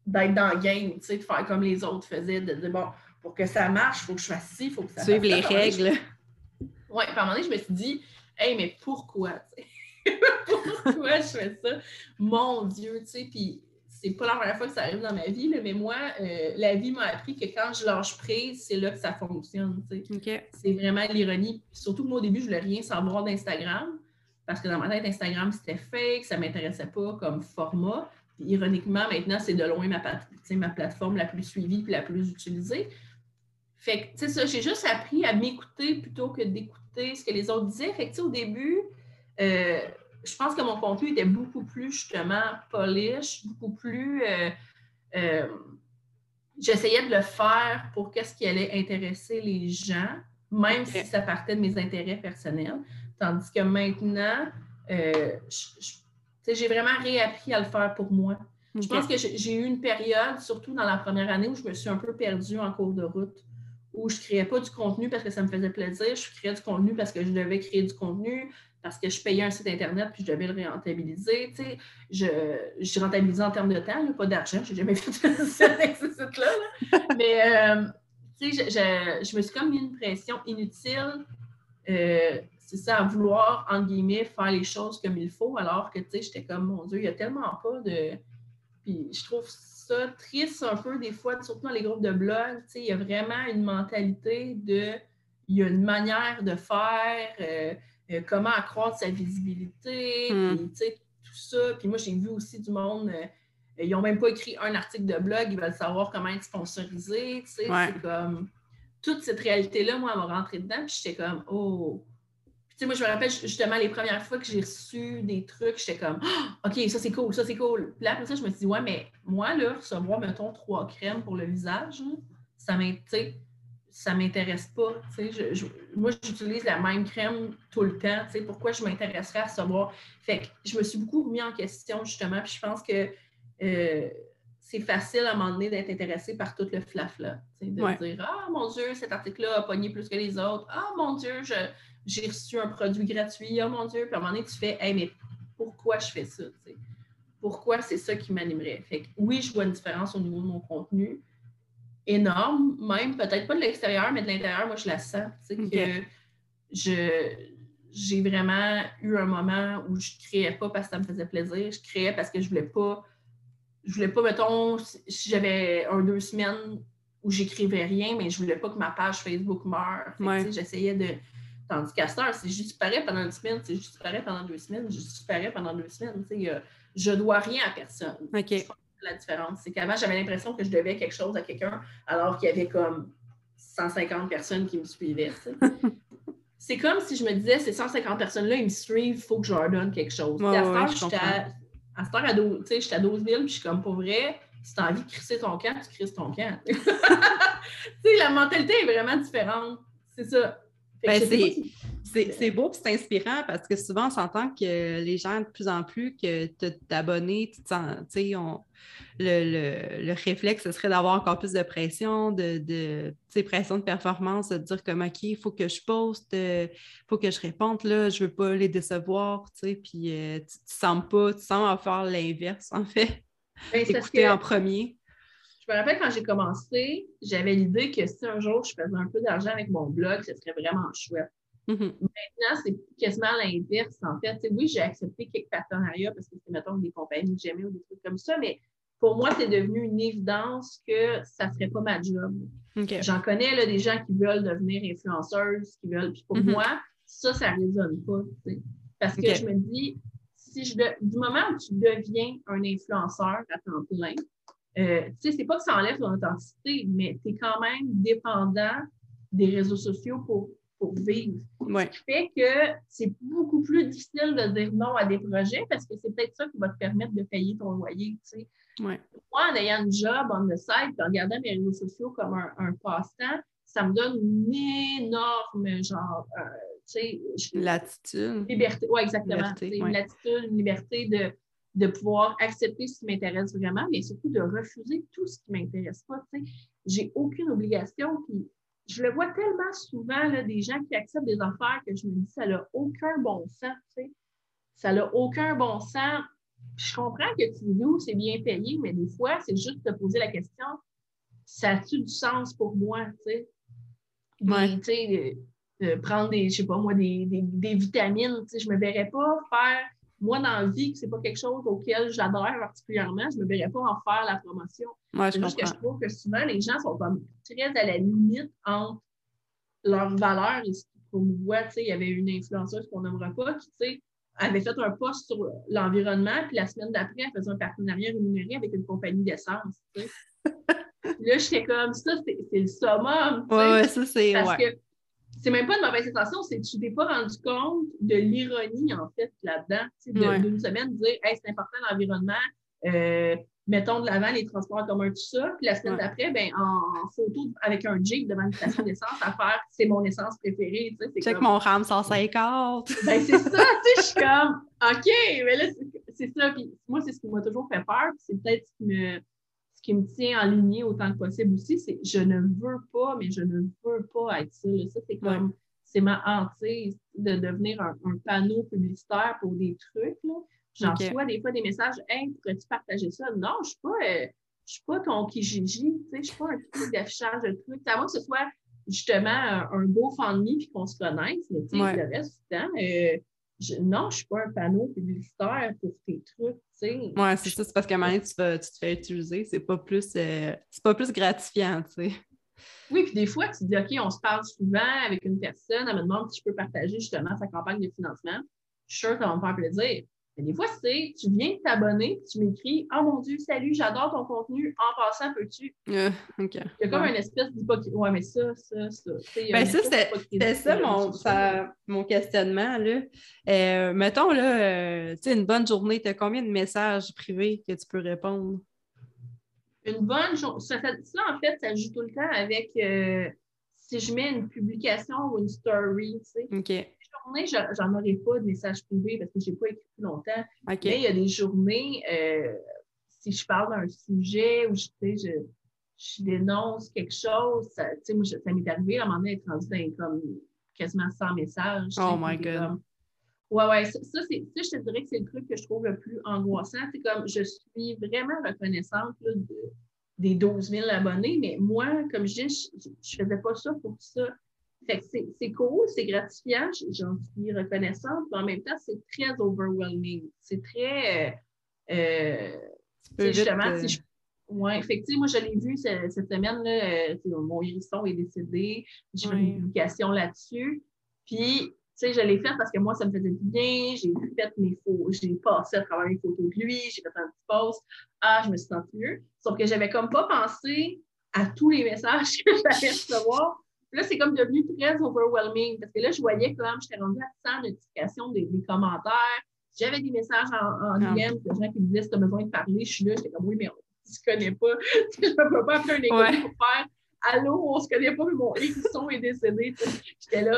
d'être dans le game, tu sais, de faire comme les autres faisaient, de dire, bon, pour que ça marche, il faut que je fasse ci, il faut que ça Suivre les règles. Oui, à un moment donné, je me suis dit, hey, mais pourquoi? [LAUGHS] pourquoi je fais ça? Mon Dieu, tu sais, puis c'est pas la première fois que ça arrive dans ma vie, mais moi, euh, la vie m'a appris que quand je lâche prise, c'est là que ça fonctionne. C'est vraiment l'ironie. Surtout que moi, au début, je voulais rien savoir d'Instagram parce que dans ma tête, Instagram, c'était fake, ça ne m'intéressait pas comme format. ironiquement, maintenant, c'est de loin ma, ma plateforme la plus suivie et la plus utilisée. Fait que, tu sais, ça, j'ai juste appris à m'écouter plutôt que d'écouter ce que les autres disaient. Fait que, tu sais, au début, euh, je pense que mon contenu était beaucoup plus, justement, polish, beaucoup plus... Euh, euh, j'essayais de le faire pour qu'est-ce qui allait intéresser les gens, même si ça partait de mes intérêts personnels. Tandis que maintenant, j'ai vraiment réappris à le faire pour moi. Je pense que j'ai eu une période, surtout dans la première année, où je me suis un peu perdue en cours de route où je ne créais pas du contenu parce que ça me faisait plaisir, je créais du contenu parce que je devais créer du contenu, parce que je payais un site Internet puis je devais le rentabiliser. Tu sais, je, je rentabilisais en termes de temps, pas d'argent, je n'ai jamais [LAUGHS] fait ça avec ce site-là. [LAUGHS] Mais euh, tu sais, je, je, me suis comme mis une pression inutile. Euh, c'est ça, à vouloir, entre guillemets, faire les choses comme il faut, alors que, tu sais, j'étais comme, mon Dieu, il n'y a tellement pas de... Puis je trouve triste un peu des fois, surtout dans les groupes de blog. Il y a vraiment une mentalité de il y a une manière de faire, euh, euh, comment accroître sa visibilité, hmm. tout ça. Puis moi, j'ai vu aussi du monde, euh, ils n'ont même pas écrit un article de blog, ils veulent savoir comment être sponsorisé. C'est comme toute cette réalité-là, moi, elle m'a rentré dedans, puis j'étais comme Oh, moi, je me rappelle justement les premières fois que j'ai reçu des trucs, j'étais comme, ah, OK, ça c'est cool, ça c'est cool. Puis là, après ça, je me suis dit, ouais, mais moi, là, recevoir, mettons, trois crèmes pour le visage, ça ça m'intéresse pas. moi, j'utilise la même crème tout le temps. Pourquoi je m'intéresserais à recevoir? Fait que je me suis beaucoup remis en question, justement, puis je pense que euh, c'est facile à un moment donné d'être intéressé par tout le flafla. De dire Ah mon Dieu, cet article-là a pogné plus que les autres. Ah mon Dieu, je, j'ai reçu un produit gratuit, oh mon Dieu, puis à un moment donné, tu fais, hey, mais pourquoi je fais ça? Pourquoi c'est ça qui m'animerait? Fait que oui, je vois une différence au niveau de mon contenu. Énorme, même, peut-être pas de l'extérieur, mais de l'intérieur, moi, je la sens. que je, j'ai vraiment eu un moment où je ne créais pas parce que ça me faisait plaisir. Je créais parce que je voulais pas. Je voulais pas, mettons, si j'avais un deux semaines où j'écrivais rien, mais je voulais pas que ma page Facebook meure. J'essayais de Tandis qu'à c'est juste pareil pendant une semaine, c'est juste pareil pendant deux semaines, juste pareil pendant deux semaines. Je je dois rien à personne. La différence, c'est qu'avant, j'avais l'impression que je devais quelque chose à quelqu'un alors qu'il y avait comme 150 personnes qui me suivaient. [LAUGHS] c'est comme si je me disais, ces 150 personnes-là, ils me suivent, il faut que je leur donne quelque chose. à ce temps, à, à, 12, j'étais à 12 000, puis je suis comme, pour vrai, si tu as envie de crisser ton camp, tu crisses ton camp. [LAUGHS] la mentalité est vraiment différente. C'est ça. Ben, c'est beau et c'est inspirant parce que souvent, on s'entend que les gens, de plus en plus, que t'abonner, tu sais, le, le, réflexe, ce serait d'avoir encore plus de pression, de, de pression de performance, de dire comme, OK, il faut que je poste, il euh, faut que je réponde, là, je ne veux pas les décevoir, tu sais, puis euh, tu ne sens pas, tu sens faire l'inverse, en fait. Ben, Écouter en premier me rappelle quand j'ai commencé, j'avais l'idée que si un jour je faisais un peu d'argent avec mon blog, ce serait vraiment chouette. Mm-hmm. Maintenant, c'est quasiment l'inverse. En fait, oui, j'ai accepté quelques partenariats parce que c'est, mettons, des compagnies que j'aimais ou des trucs comme ça, mais pour moi, c'est devenu une évidence que ça ne serait pas ma job. J'en connais là, des gens qui veulent devenir influenceuses, qui veulent. Puis pour mm-hmm. moi, ça, ça ne résonne pas. Parce que je me dis, si je du moment où tu deviens un influenceur à temps plein, euh, tu sais, c'est pas que ça enlève ton authenticité, mais tu es quand même dépendant des réseaux sociaux pour, pour vivre. Ce qui fait que c'est beaucoup plus difficile de dire non à des projets parce que c'est peut-être ça qui va te permettre de payer ton loyer. Tu sais. Moi, en ayant un job on the side, en regardant mes réseaux sociaux comme un, passe-temps, ça me donne une énorme genre. Euh, tu sais, latitude. Liberté, oui, exactement. Une latitude, une liberté de de pouvoir accepter ce qui m'intéresse vraiment, mais surtout de refuser tout ce qui ne m'intéresse pas. J'ai aucune obligation. Puis je le vois tellement souvent, là, des gens qui acceptent des affaires que je me dis, ça n'a aucun bon sens. Ça n'a aucun bon sens. je comprends que tu dis, c'est bien payé, mais des fois, c'est juste de te poser la question, ça a-tu du sens pour moi? sais? De, prendre des, je sais pas moi, des, des, des vitamines. Je ne me verrais pas faire moi, dans la vie, que ce n'est pas quelque chose auquel j'adhère particulièrement, je ne me verrais pas en faire la promotion. c'est juste que je trouve que souvent, les gens sont comme très à la limite entre leur valeur et ce qu'ils promouvoient. il y avait une influenceuse qu'on n'aimera pas qui, avait fait un post sur l'environnement, puis la semaine d'après, elle faisait un partenariat rémunéré avec une compagnie d'essence. [LAUGHS] là, j'étais comme, ça, c'est le summum. Ouais, ouais, ça, c'est. Parce Ouais. que c'est même pas une mauvaise sensation, c'est que tu t'es pas rendu compte de l'ironie, en fait, là-dedans. sais, de- Ouais. D'une semaine, dire, hey, c'est important l'environnement, euh, mettons de l'avant les transports en commun, tout ça. Puis la semaine Ouais. d'après, ben, en, en photo avec un Jeep devant une station d'essence à faire, c'est mon essence préférée. tu sais, c'est Check comme- mon RAM 150. [LAUGHS] ben, c'est ça, tu sais, je suis comme, OK, mais là, c'est- ça. Puis moi, c'est ce qui m'a toujours fait peur. C'est peut-être ce qui me, qui me tient en ligne autant que possible aussi, c'est je ne veux pas, mais je ne veux pas être ça. là. Ça, c'est comme, c'est ma hantise de devenir un, un panneau publicitaire pour des trucs. là. J'en OK. reçois des fois des messages, Hey, pourrais-tu partager ça? Non, je ne suis pas. euh, je suis pas ton Kijiji, tu sais, je ne suis pas un truc d'affichage de trucs. À moins que ce soit justement un, un beau fan puis qu'on se connaisse, mais Ouais. le reste du temps, euh, je- non, je ne suis pas un panneau publicitaire pour tes trucs, tu sais. Ouais, c'est ça, c'est parce qu'à un moment tu, vas- tu te fais utiliser. C'est pas plus euh, c'est pas plus gratifiant, tu sais. Oui, puis des fois, tu dis, OK, on se parle souvent avec une personne, elle me demande si je peux partager justement sa campagne de financement. Je suis sûre que ça va me faire plaisir. Mais des fois, c'est, tu viens de t'abonner, tu m'écris, Oh mon Dieu, salut, j'adore ton contenu. En passant, peux-tu? Euh. Il y a comme Ouais. une espèce d'hypocrisie. Ouais, mais ça, ça, ça. Ben ça, c'était ça, mon, ça- mon questionnement. Là. Euh, mettons, là, euh, tu sais, une bonne journée, tu as combien de messages privés que tu peux répondre? Une bonne journée. Ça, en fait, ça joue tout le temps avec si je mets une publication ou une story, tu sais. OK. Journée, je- j'en aurai pas de messages privés parce que je n'ai pas écrit plus longtemps. Mais il y a des journées, euh, si je parle d'un sujet ou je, je, je dénonce quelque chose, ça, moi, je- ça m'est arrivé à un moment donné d'être rendu comme quasiment 100 messages. Oh my God. comme- Ouais, ouais, ça, ça, c'est, ça, je te dirais que c'est le truc que je trouve le plus angoissant. C'est comme je suis vraiment reconnaissante là, de- des 12 000 abonnés, mais moi, comme je dis, je ne faisais pas ça pour ça. C'est, cool, c'est gratifiant, j'en suis reconnaissante, mais en même temps, c'est très overwhelming. C'est très. euh, euh, vite, justement, euh, si je. Tu sais, moi, je l'ai vu ce- cette semaine, là, euh, mon hérisson est décédé, j'ai fait une publication là-dessus. Puis, tu sais, je l'ai fait parce que moi, ça me faisait du bien, j'ai fait mes photos, j'ai passé à travers les photos de lui, j'ai fait un petit post, ah, je me suis sentie mieux. Sauf que j'avais comme pas pensé à tous les messages [LAUGHS] que j'allais recevoir. Là, c'est comme devenu très overwhelming parce que là, je voyais comme j'étais rendue à 100 notifications des, des commentaires. J'avais des messages en, en Ah. DM de gens qui me disaient si tu as besoin de parler, je suis là. J'étais comme oui, mais on ne se connaît pas. [LAUGHS] je ne peux pas appeler un école Ouais. pour faire Allô, on ne se connaît pas, mais mon hérisson est décédé. J'étais là,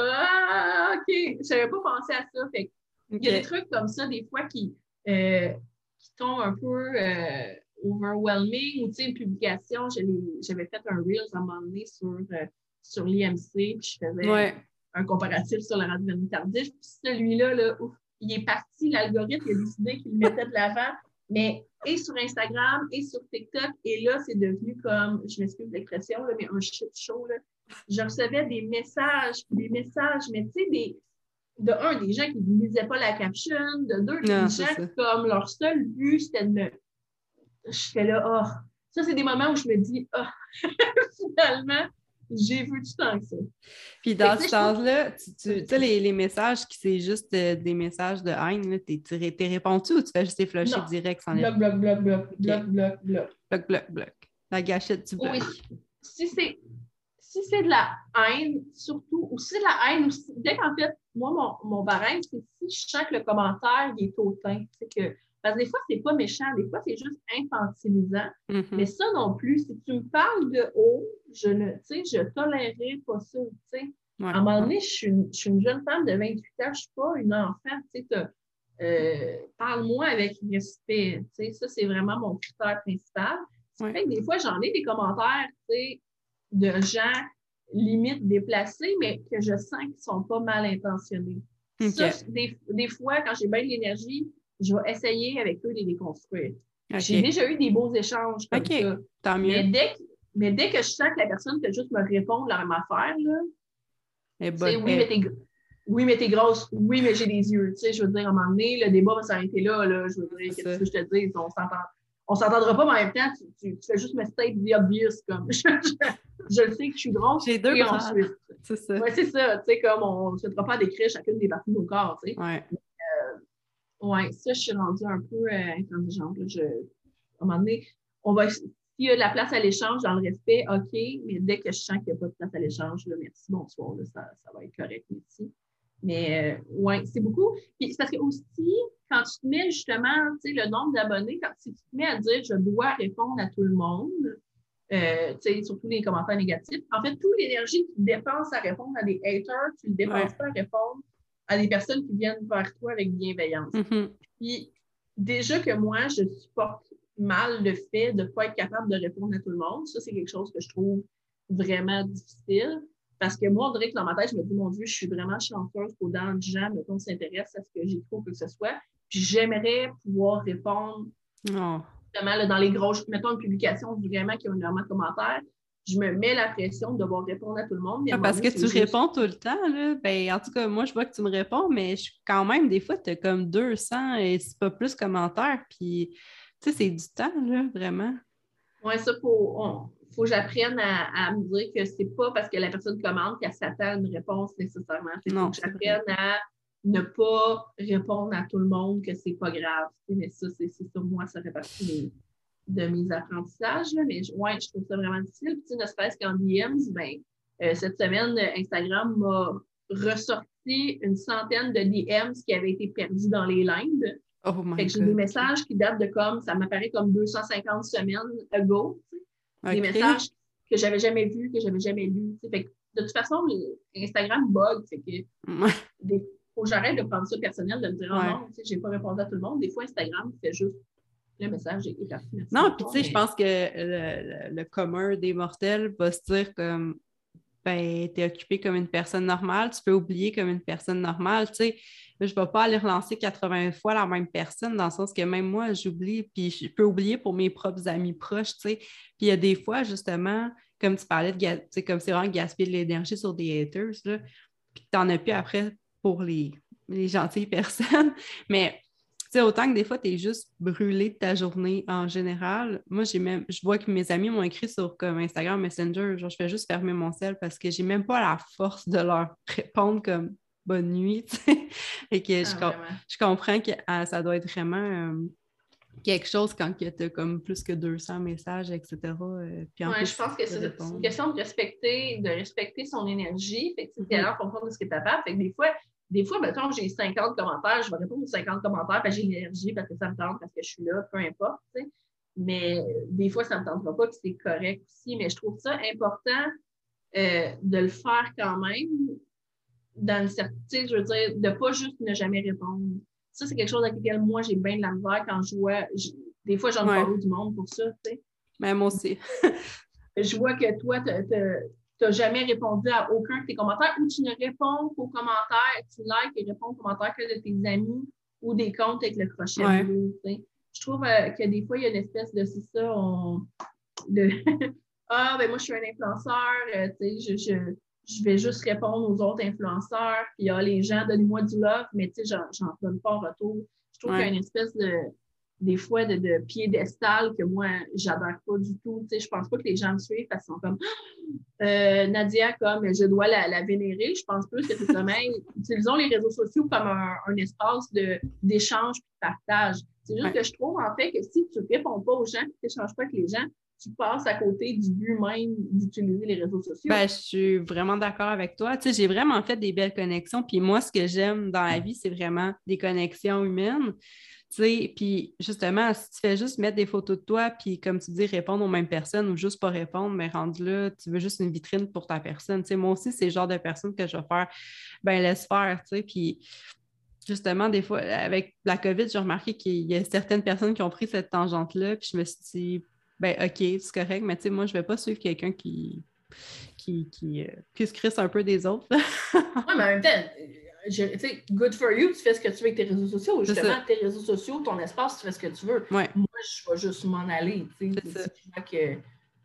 ah, OK. Je n'avais pas pensé à ça. Fait il y a des trucs comme ça, des fois, qui, euh, qui tombent un peu euh, overwhelming. Ou, tu sais, une publication, j'avais fait un Reels à un moment donné sur, euh, sur l'IMC, puis je faisais Ouais. un comparatif sur la radio tardif. Puis celui-là, là, il est parti, l'algorithme, il a décidé qu'il le mettait de l'avant. Mais et sur Instagram et sur TikTok, et là, c'est devenu comme, je m'excuse de l'expression, mais un shit show. Là. Je recevais des messages, puis des messages, mais tu sais, des, de un, des gens qui ne lisaient pas la caption, de deux, des gens comme leur seul but, c'était de me. J'étais là, oh. Ça, c'est des moments où je me dis, oh, [LAUGHS] finalement, j'ai vu du temps que ça. Puis dans ce je temps-là, tu, tu sais, les, les messages qui c'est juste euh, des messages de haine, t'es, tu ré- t'es répondu ou tu fais juste les flusher direct sans les Bloc, bloc, bloc, bloc, bloc, bloc, bloc. bloc, bloc, bloc. La gâchette du bloc. Oui. Si c'est si c'est de la haine, surtout, ou si c'est de la haine, ou si- dès qu'en fait, moi, mon, mon barème, c'est si je sens que le commentaire il est hautain. C'est que, parce que des fois, c'est pas méchant, des fois, c'est juste infantilisant. Mhm. Mais ça non plus, si tu me parles de haut, je ne, tu sais, je tolérerai pas ça, tu sais. Ouais. À un moment donné, je suis, une, je suis une jeune femme de 28 ans, je ne suis pas une enfant, tu sais, t'as- euh, parle-moi avec respect, tu sais, ça, c'est vraiment mon critère principal. Ouais. fait que des fois, j'en ai des commentaires, tu sais, de gens limite déplacés, mais que je sens qu'ils ne sont pas mal intentionnés. Ça, des, des fois, quand j'ai bien de l'énergie, je vais essayer avec eux de les déconstruire. J'ai déjà eu des beaux échanges comme ça. Tant Mais mieux. dès, que, mais dès que je sens que la personne peut juste me répondre la même affaire, là, Eh ben, oui, eh, mais oui, mais t'es grosse. Oui, mais j'ai des yeux. Tu sais, je veux dire, à un moment donné, le débat va s'arrêter là, là. Je veux dire, qu'est-ce que je te dis? On s'entend. On s'entendra pas, mais en même temps, tu, tu- tu fais juste me state the obvious, comme [LAUGHS] je, je- je le sais que je suis grosse. J'ai deux et c'est ça. Ouais, c'est ça. Tu sais, comme on ne se fera pas décrire chacune des parties de nos corps, tu sais. Ouais. Ouais, ça, je suis rendue un peu euh, intransigeante. là. Je, à un moment donné, on va, s'il y a de la place à l'échange dans le respect, OK, mais dès que je sens qu'il n'y a pas de place à l'échange, là, merci, bonsoir, là, ça, ça, va être correct, merci. Mais euh, ouais, c'est beaucoup. Puis c'est parce que aussi, quand tu te mets justement, tu sais, le nombre d'abonnés, quand tu te mets à dire je dois répondre à tout le monde, euh, surtout les commentaires négatifs. En fait, toute l'énergie que tu dépenses à répondre à des haters, tu ne dépenses pas à répondre à des personnes qui viennent vers toi avec bienveillance. Mm-hmm. Puis, déjà que moi, je supporte mal le fait de ne pas être capable de répondre à tout le monde. Ça, c'est quelque chose que je trouve vraiment difficile. Parce que moi, on dirait que dans ma tête, je me dis, mon Dieu, je suis vraiment chanceuse qu'autant de gens, mettons, s'intéressent à ce que j'écris ou que ce soit. Puis j'aimerais pouvoir répondre dans les grosses, mettons une publication vraiment qui a énormément de commentaires, je me mets la pression de devoir répondre à tout le monde. Ah, parce que tu réponds tout le temps. Là. Ben, en tout cas, moi, je vois que tu me réponds, mais je, quand même, des fois, tu as comme 200 et c'est pas plus commentaires. Puis, tu sais, c'est du temps, là, vraiment. Oui, ça, faut, faut que j'apprenne à, me dire que c'est pas parce que la personne commente qu'elle s'attend à une réponse nécessairement. Il faut que j'apprenne à ne pas répondre à tout le monde que c'est pas grave. Mais ça, c'est sur moi, ça fait partie de mes apprentissages. Là. Mais ouais, je trouve ça vraiment difficile. Puis, ne serait-ce qu'en DMs, ben, euh, cette semaine, Instagram m'a ressorti une centaine de DMs qui avaient été perdus dans les lignes. Oh fait que j'ai des messages qui datent de comme, ça m'apparaît comme 250 semaines ago. Des messages que j'avais jamais vus, que j'avais jamais lus. Fait que, de toute façon, Instagram bug. Fait que des faut que j'arrête de prendre ça personnel, de me dire, oh non, tu sais, j'ai pas répondu à tout le monde. Des fois, Instagram fait juste le message est. Non, puis tu sais, je pense que le, commun des mortels va se dire comme, ben, t'es occupé comme une personne normale, tu peux oublier comme une personne normale, tu sais. Je ne vais pas aller relancer 80 fois la même personne, dans le sens que même moi, j'oublie, puis je peux oublier pour mes propres amis proches, tu sais. Puis il y a des fois, justement, comme tu parlais de, comme c'est vraiment gaspiller de l'énergie sur des haters, là, puis tu n'en as plus après pour les, gentilles [LAUGHS] personnes. Mais autant que des fois, tu es juste brûlé de ta journée en général. Moi, j'ai même, je vois que mes amis m'ont écrit sur comme Instagram Messenger, genre je fais juste fermer mon sel parce que j'ai même pas la force de leur [LAUGHS] répondre comme bonne nuit. Et que je, ah, je, comprends que ah, ça doit être vraiment euh, quelque chose quand tu as comme plus que 200 messages, etc. Euh, puis je pense que c'est une question de respecter, de respecter son énergie. Fait que en fonction de ce que tu capable. Fait que des fois, des fois, mettons, j'ai 50 commentaires, je vais répondre aux 50 commentaires, parce que j'ai l'énergie, parce que ça me tente, parce que je suis là, peu importe. Mais des fois, ça ne me tentera pas, puis c'est correct aussi. Mais je trouve ça important euh, de le faire quand même, dans une certaine, je veux dire, de ne pas juste ne jamais répondre. Ça, c'est quelque chose avec lequel moi, j'ai bien de la misère quand je vois. des fois, j'en parle du monde pour ça, tu sais. Mais moi aussi. je vois que toi, tu n'as jamais répondu à aucun de tes commentaires ou tu ne réponds qu'aux commentaires, tu likes et réponds aux commentaires que de tes amis ou des comptes avec le crochet Je trouve euh, que des fois, il y a une espèce de c'est ça, on, [LAUGHS] Ah, ben moi, je suis un influenceur, euh, tu sais, je, je, vais juste répondre aux autres influenceurs, puis ah, les gens, donnent-moi du love, mais tu sais, j'en donne pas en retour. Je trouve qu'il y a une espèce de des fois de, de piédestal que moi, j'adore pas du tout. Tu sais, je pense pas que les gens me suivent parce qu'ils sont comme [GASPS] euh, Nadia, comme je dois la, vénérer. Je pense plus que c'est vraiment utilisons les réseaux sociaux comme un, espace d'échange et de partage. C'est juste que je trouve en fait que si tu ne réponds pas aux gens, tu n'échanges pas avec les gens, tu passes à côté du but même d'utiliser les réseaux sociaux. Ben, je suis vraiment d'accord avec toi. Tu sais, j'ai vraiment fait des belles connexions. Puis moi, ce que j'aime dans la vie, c'est vraiment des connexions humaines. Puis justement, si tu fais juste mettre des photos de toi, puis comme tu dis, répondre aux mêmes personnes ou juste pas répondre, mais rendu là, tu veux juste une vitrine pour ta personne. moi aussi, c'est le genre de personne que je vais faire, ben laisse faire. Puis justement, des fois, avec la COVID, j'ai remarqué qu'il y a certaines personnes qui ont pris cette tangente-là, puis je me suis dit, ben OK, c'est correct, mais tu sais, moi, je vais pas suivre quelqu'un qui qui, qui, euh, se crisse un peu des autres. [LAUGHS] oui, mais en même temps, good for you, tu fais ce que tu veux avec tes réseaux sociaux. Justement, tes réseaux sociaux, ton espace, tu fais ce que tu veux. Moi, je vais juste m'en aller. Tu vois qu'à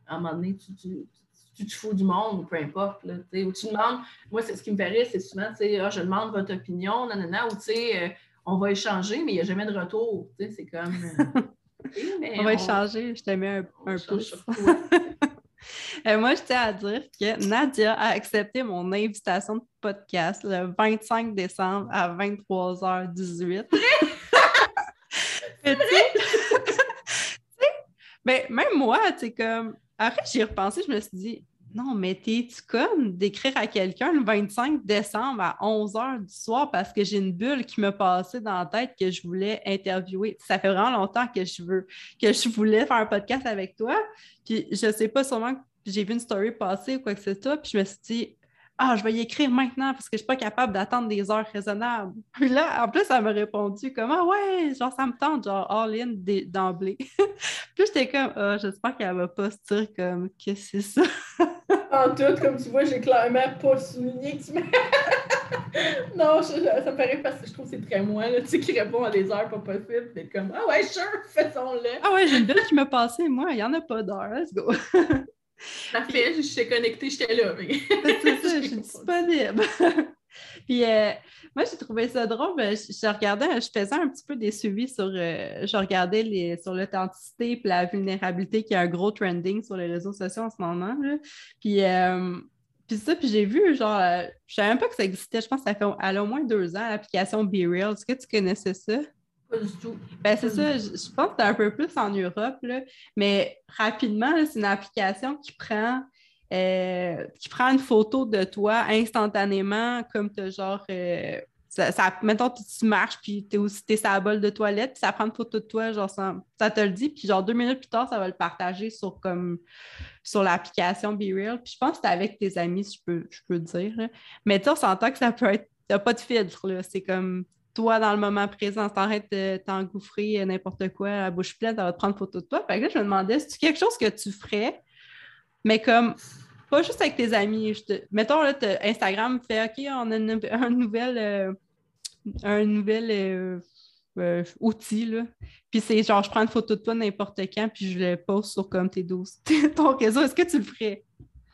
un moment donné, tu, tu, tu, te fous du monde ou peu importe. Là, ou tu demandes, moi, c'est ce qui me paraît, c'est souvent, tu sais, ah, je demande votre opinion, nanana, ou tu sais, euh, on va échanger, mais il n'y a jamais de retour. C'est comme. [LAUGHS] Euh, on va échanger, je te mets un, un pouce. [LAUGHS] Euh, moi, je tiens à dire que Nadia a accepté mon invitation de podcast le 25 décembre à 23h18. [LAUGHS] [LAUGHS] Ben, même moi, tu comme. Après, j'y ai repensé, je me suis dit, non, mais t'es-tu comme d'écrire à quelqu'un le 25 décembre à 11 h du soir parce que j'ai une bulle qui me passait dans la tête que je voulais interviewer? Ça fait vraiment longtemps que je veux, que je voulais faire un podcast avec toi. Puis je sais pas, sûrement que j'ai vu une story passer ou quoi que ce soit, puis je me suis dit, ah, je vais y écrire maintenant parce que je ne suis pas capable d'attendre des heures raisonnables. [LAUGHS] Puis là, en plus, elle m'a répondu comme Ah ouais, genre ça me tente, genre all-in d'emblée. [LAUGHS] puis j'étais comme Ah, j'espère qu'elle ne va pas se dire comme que c'est ça. [LAUGHS] en tout, comme tu vois, j'ai clairement pas souligné que tu non, ça me paraît parce que je trouve que c'est très moi, là, tu sais, qui répond à des heures pas possibles. C'est comme Ah ouais, sure, faisons-le. Ah ouais, j'ai une belle qui m'a passé, moi, il n'y en a pas d'heures, let's go. [LAUGHS] Parfait, je suis connectée, j'étais là. [LAUGHS] C'est ça, [LAUGHS] je suis disponible. Puis euh, moi, j'ai trouvé ça drôle. Ben, je, regardais, je faisais un petit peu des suivis sur. Euh, je regardais les, sur l'authenticité et la vulnérabilité qui a un gros trending sur les réseaux sociaux en ce moment. Puis, euh, puis ça, puis j'ai vu, genre, je savais même pas que ça existait. Je pense que ça fait au moins deux ans, l'application BeReal. Est-ce que tu connaissais ça? Pas du tout. Ben, c'est ça, je, pense que c'est un peu plus en Europe, là, mais rapidement, c'est une application qui prend, euh, qui prend une photo de toi instantanément, comme tu genre. Euh, ça, mettons, tu, marches, puis tu es aussi es sa bol de toilette, puis ça prend une photo de toi, genre, ça, te le dit, puis genre deux minutes plus tard, ça va le partager sur comme sur l'application BeReal. Puis je pense que c'est avec tes amis, je peux, je peux dire. Mais tu on s'entend que ça peut être. T'as pas de filtre, là. C'est comme toi, dans le moment présent, t'arrêtes de t'engouffrer n'importe quoi à bouche pleine, ça va te prendre photo de toi. Fait que là, je me demandais, c'est quelque chose que tu ferais, mais comme pas juste avec tes amis. Mettons, là, Instagram fait OK, on a [LAUGHS] un nouvel, euh, un nouvel euh, euh, outil, là. Puis c'est genre, je prends une photo de toi n'importe quand, puis je le poste sur comme tes 12, [LAUGHS] ton réseau. Est-ce que tu le ferais?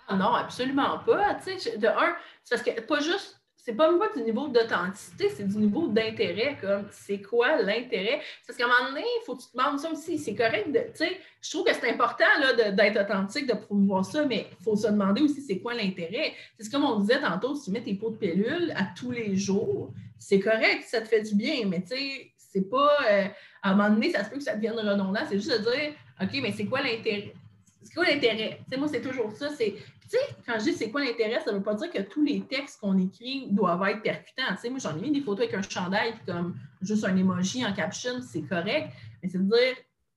Ah non, absolument pas. de un, c'est parce que pas juste c'est pas pas du niveau d'authenticité, c'est du niveau d'intérêt, comme c'est quoi l'intérêt? Parce qu'à un moment donné, il faut que tu te demandes ça aussi. C'est correct de, tu sais, je trouve que c'est important d'être authentique, de promouvoir ça, mais il faut se demander aussi c'est quoi l'intérêt. C'est comme on disait tantôt, si tu mets tes pots de pilule à tous les jours, c'est correct, ça te fait du bien, mais tu sais, c'est pas, euh, à un moment donné, ça se peut que ça devienne redondant, c'est juste de dire, OK, mais c'est quoi l'intérêt? C'est quoi l'intérêt? Moi, c'est toujours ça, c'est tu sais, quand je dis c'est quoi l'intérêt, ça ne veut pas dire que tous les textes qu'on écrit doivent être percutants. Tu sais, moi, j'en ai mis des photos avec un chandail, comme juste un emoji en caption, c'est correct. Mais c'est de dire,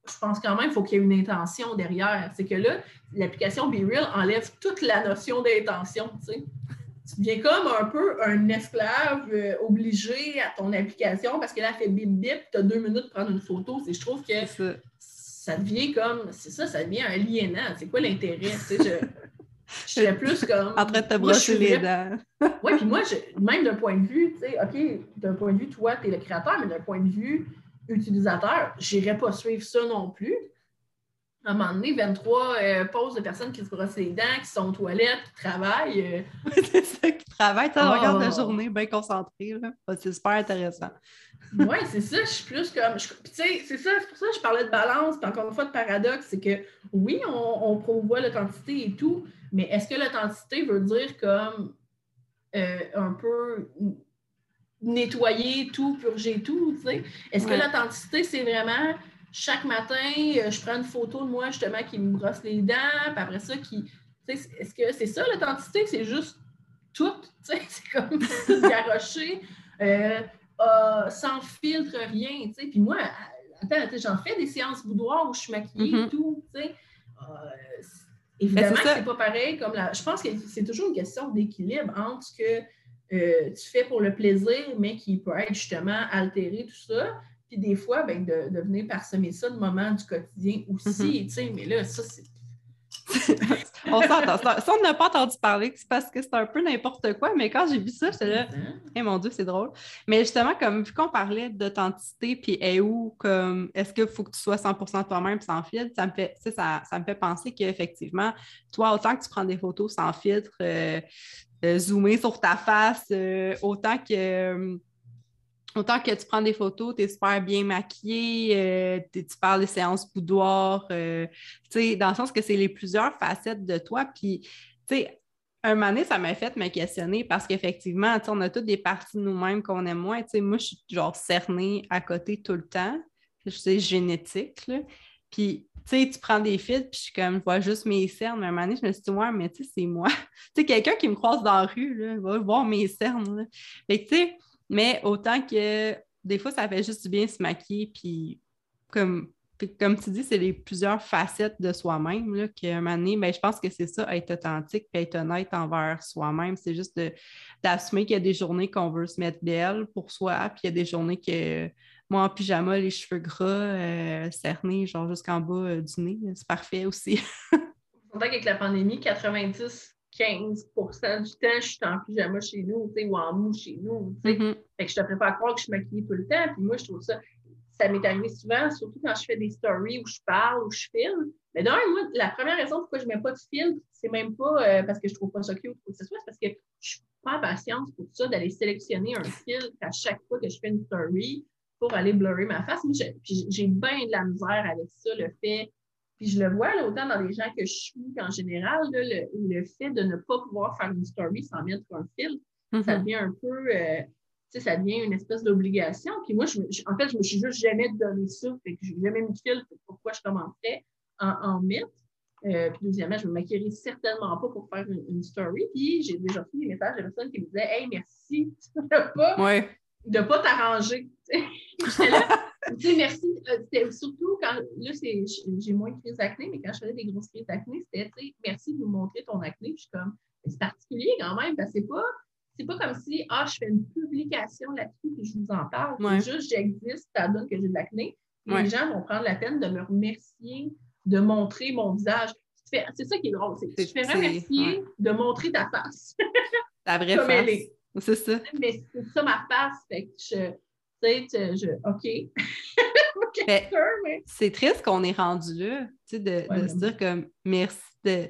je pense quand même qu'il faut qu'il y ait une intention derrière. C'est que là, l'application BeReal enlève toute la notion d'intention, tu sais. Tu deviens comme un peu un esclave euh, obligé à ton application parce que là, elle fait bip bip, tu as deux minutes pour prendre une photo. Je trouve que ça. devient comme, c'est ça, ça devient un liénant. C'est quoi l'intérêt? Je, je serais plus comme. en train de te brosser les dents. oui, puis moi, même d'un point de vue, tu sais, OK, d'un point de vue, toi, tu es le créateur, mais d'un point de vue utilisateur, je n'irais pas suivre ça non plus. À un moment donné, 23 euh, poses de personnes qui se brossent les dents, qui sont aux toilettes, qui travaillent. Euh. [LAUGHS] c'est ça, qui travaillent. Tu regardes la ah. journée bien concentrée. C'est super intéressant. [LAUGHS] oui, c'est ça. Je suis plus comme. Tu sais, c'est ça, c'est pour ça que je parlais de balance. Puis encore une fois, de paradoxe, c'est que oui, on, on promouvoit l'authenticité et tout, mais est-ce que l'authenticité veut dire comme euh, un peu nettoyer tout, purger tout, tu sais? Est-ce que l'authenticité, c'est vraiment chaque matin, euh, je prends une photo de moi justement qui me brosse les dents, puis après ça, qui. Est-ce que c'est ça l'authenticité? C'est juste tout, tu sais, [LAUGHS] c'est comme tout garoché, euh, sans filtre, rien, tu sais? Puis moi, attends, j'en fais des séances boudoir où je suis maquillée et mm-hmm. tout, tu sais. Évidemment c'est pas pareil comme la. Je pense que c'est toujours une question d'équilibre entre ce que euh, tu fais pour le plaisir, mais qui peut être justement altéré, tout ça. Puis des fois, ben, de, de venir parsemer ça de moments du quotidien aussi. Mm-hmm. Mais là, ça, c'est [LAUGHS] on s'entend. Ça, on n'a pas entendu parler, c'est parce que c'est un peu n'importe quoi, mais quand j'ai vu ça, j'étais là, eh mon Dieu, c'est drôle. Mais justement, comme vu qu'on parlait d'authenticité, puis est où, comme, est-ce qu'il faut que tu sois 100% toi-même sans filtre, ça me fait, ça, ça me fait penser qu'effectivement, toi, autant que tu prends des photos sans filtre, euh, euh zoomer sur ta face, euh, autant que autant que tu prends des photos, tu es super bien maquillée, euh, tu parles des séances boudoir, euh, dans le sens que c'est les plusieurs facettes de toi. Puis, tu sais, un moment donné, ça m'a fait me questionner parce qu'effectivement, on a toutes des parties de nous-mêmes qu'on aime moins. moi, je suis genre cernée à côté tout le temps. C'est génétique. Là. Puis, tu sais, tu prends des fils, puis je suis comme, je vois juste mes cernes. Mais un moment donné, je me suis dit, ouais, mais tu sais, c'est moi. [LAUGHS] tu sais, quelqu'un qui me croise dans la rue, là, va voir mes cernes. Fait que, tu sais, mais autant que des fois, ça fait juste du bien se maquiller, puis comme comme tu dis, c'est les plusieurs facettes de soi-même qu'à un moment donné, ben, je pense que c'est ça, être authentique et être honnête envers soi-même. C'est juste d'assumer qu'il y a des journées qu'on veut se mettre belle pour soi, puis il y a des journées que moi en pyjama, les cheveux gras, euh, cernés, genre jusqu'en bas euh, du nez, c'est parfait aussi. [LAUGHS] Pourtant qu'avec la pandémie, 90 15% du temps, je suis en pyjama chez nous, ou en mou chez nous. Mm-hmm. Fait que je te prépare à croire que je suis maquillée tout le temps. Puis moi, je trouve ça ça m'est arrivé souvent, surtout quand je fais des stories où je parle, où je filme. Mais d'un, moi, la première raison pourquoi je ne mets pas de film, c'est même pas euh, parce que je trouve pas ça cute ou quoi que ce soit, c'est parce que je suis pas en patience pour ça d'aller sélectionner un filtre à chaque fois que je fais une story pour aller blurrer ma face. Moi, j'ai bien de la misère avec ça, le fait. Puis je le vois là, autant dans les gens que je suis qu'en général, le, fait de ne pas pouvoir faire une story sans mettre un film, ça mm-hmm. devient un peu. Euh, ça devient une espèce d'obligation. Puis moi, je, en fait, je me suis juste jamais donné ça. Fait que j'ai jamais mis de fil pourquoi je commencerais en, en mettre. Euh, puis deuxièmement, je me maquillerai certainement pas pour faire une, story. Puis j'ai déjà reçu des messages de personnes qui me disaient Hey, merci de pas, de pas t'arranger. Merci. Euh, surtout quand là, j'ai moins de crise d'acné, mais quand je faisais des grosses crises d'acné, c'était merci de nous montrer ton acné. Puis je suis comme c'est particulier quand même, parce que c'est pas c'est pas comme si, ah, je fais une publication là-dessus et je vous en parle. C'est juste, j'existe, ça donne que j'ai de l'acné. Les gens vont prendre la peine de me remercier, de montrer mon visage. C'est ça qui est drôle. C'est tu fais remercier de montrer ta face. Ta vraie face. C'est ça. Mais c'est ça ma face. Fait que je, tu sais, je, OK. [LAUGHS] C'est triste qu'on est rendu là, tu sais, de, de se dire comme merci de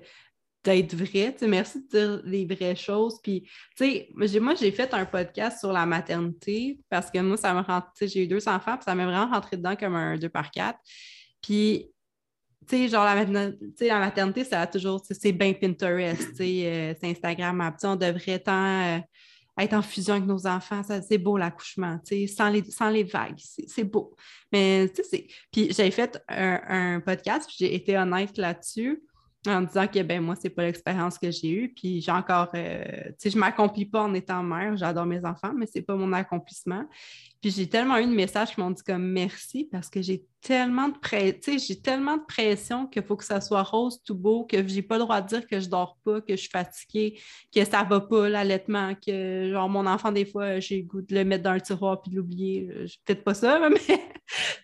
d'être vrai. merci de dire les vraies choses. Puis, moi, j'ai fait un podcast sur la maternité parce que moi, ça me rend, j'ai eu deux enfants, puis ça m'a vraiment rentré dedans comme un deux par quatre. Puis, tu sais, genre, la, la maternité, ça a toujours, c'est bien Pinterest, euh, c'est Instagram. On devrait tant euh, être en fusion avec nos enfants. C'est beau l'accouchement, sans les, sans les vagues. C'est beau. Mais, tu sais, Puis, j'ai fait un, un podcast, j'ai été honnête là-dessus en disant que ben moi, c'est pas l'expérience que j'ai eue. Puis j'ai encore, euh, tu sais, je m'accomplis pas en étant mère, j'adore mes enfants, mais c'est pas mon accomplissement. Puis j'ai tellement eu de messages qui m'ont dit comme merci parce que j'ai tellement de pression, j'ai tellement de pression qu'il faut que ça soit rose tout beau, que j'ai pas le droit de dire que je dors pas, que je suis fatiguée, que ça va pas l'allaitement, que genre mon enfant des fois j'ai le goût de le mettre dans le tiroir puis de l'oublier. Peut-être pas ça, [LAUGHS] mais tu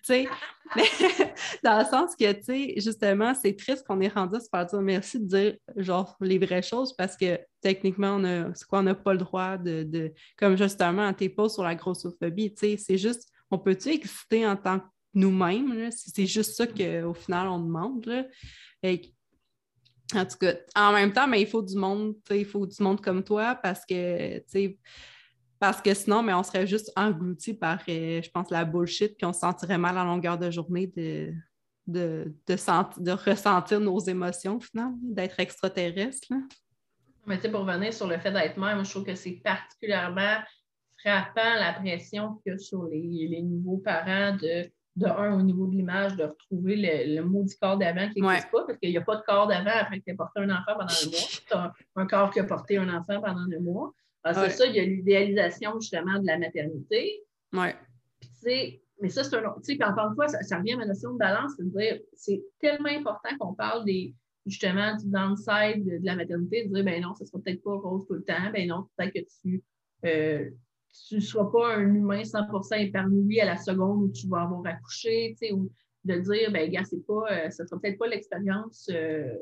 sais, [LAUGHS] dans le sens que tu sais, justement, c'est triste qu'on est rendu à se faire dire merci de dire genre les vraies choses parce que techniquement, on a, quoi, on n'a pas le droit de, de comme justement, tes posts sur la grossophobie, tu sais, c'est juste, on peut-tu exister en tant que nous-mêmes? C'est juste ça qu'au final, on demande. Là? en tout cas, en même temps, mais il faut du monde, il faut du monde comme toi parce que, parce que sinon, mais on serait juste englouti par, euh, je pense, la bullshit, puis on se sentirait mal à longueur de journée de, de, de, ressentir nos émotions, finalement, d'être extraterrestre. Mais tu sais, pour revenir sur le fait d'être mère, moi, je trouve que c'est particulièrement frappant la pression qu'il y a sur les, nouveaux parents de, de un, au niveau de l'image, de retrouver le, le maudit corps d'avant qui n'existe pas, parce qu'il n'y a pas de corps d'avant après que tu aies porté un enfant pendant un mois. [LAUGHS] Tu as un corps qui a porté un enfant pendant un mois. Alors, c'est ça, il y a l'idéalisation justement de la maternité. Ouais. mais ça, c'est un autre. Puis encore une fois, ça, revient à ma notion de balance, c'est-à-dire c'est tellement important qu'on parle des, justement du downside de, la maternité, de dire ben non, ça ne sera peut-être pas rose tout le temps, ben non, peut-être que tu euh, tu ne sois pas un humain 100% épanoui à la seconde où tu vas avoir accouché, ou de dire, ben gars, c'est pas, euh, ça sera peut-être pas l'expérience euh,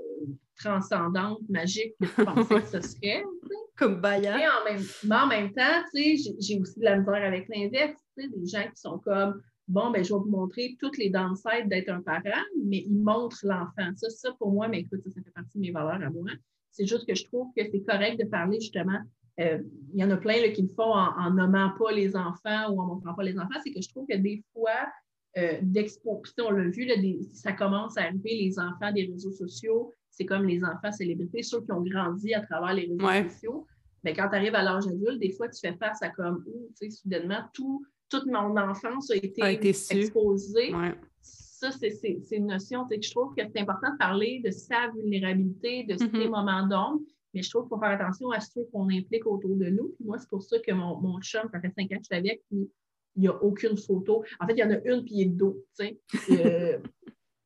transcendante, magique que tu pensais que ce serait. [LAUGHS] Comme Bayard. Mais en même, mais en même temps, j'ai aussi de la misère avec l'inverse, des gens qui sont comme, bon, ben je vais vous montrer toutes les downsides d'être un parent, mais ils montrent l'enfant. Ça, ça, pour moi, mais écoute, ça, ça fait partie de mes valeurs à moi. C'est juste que je trouve que c'est correct de parler justement euh, il y en a plein qui le font en, nommant pas les enfants ou en montrant pas les enfants, c'est que je trouve que des fois, euh, d'exposition, on l'a vu, ça commence à arriver, les enfants des réseaux sociaux, c'est comme les enfants célébrités, ceux qui ont grandi à travers les réseaux sociaux. Mais quand tu arrives à l'âge adulte, des fois, tu fais face à comme, tu sais, soudainement, tout, toute mon enfance a été, exposée. ça, c'est une notion que je trouve que c'est important de parler de sa vulnérabilité, de ses Mm-hmm. moments d'ombre, mais je trouve qu'il faut faire attention à ceux qu'on implique autour de nous. Puis moi, c'est pour ça que mon, mon chum, ça fait cinq ans que je suis avec, puis il n'y a aucune photo. En fait, il y en a une, puis il est dos, tu sais. Euh, [LAUGHS]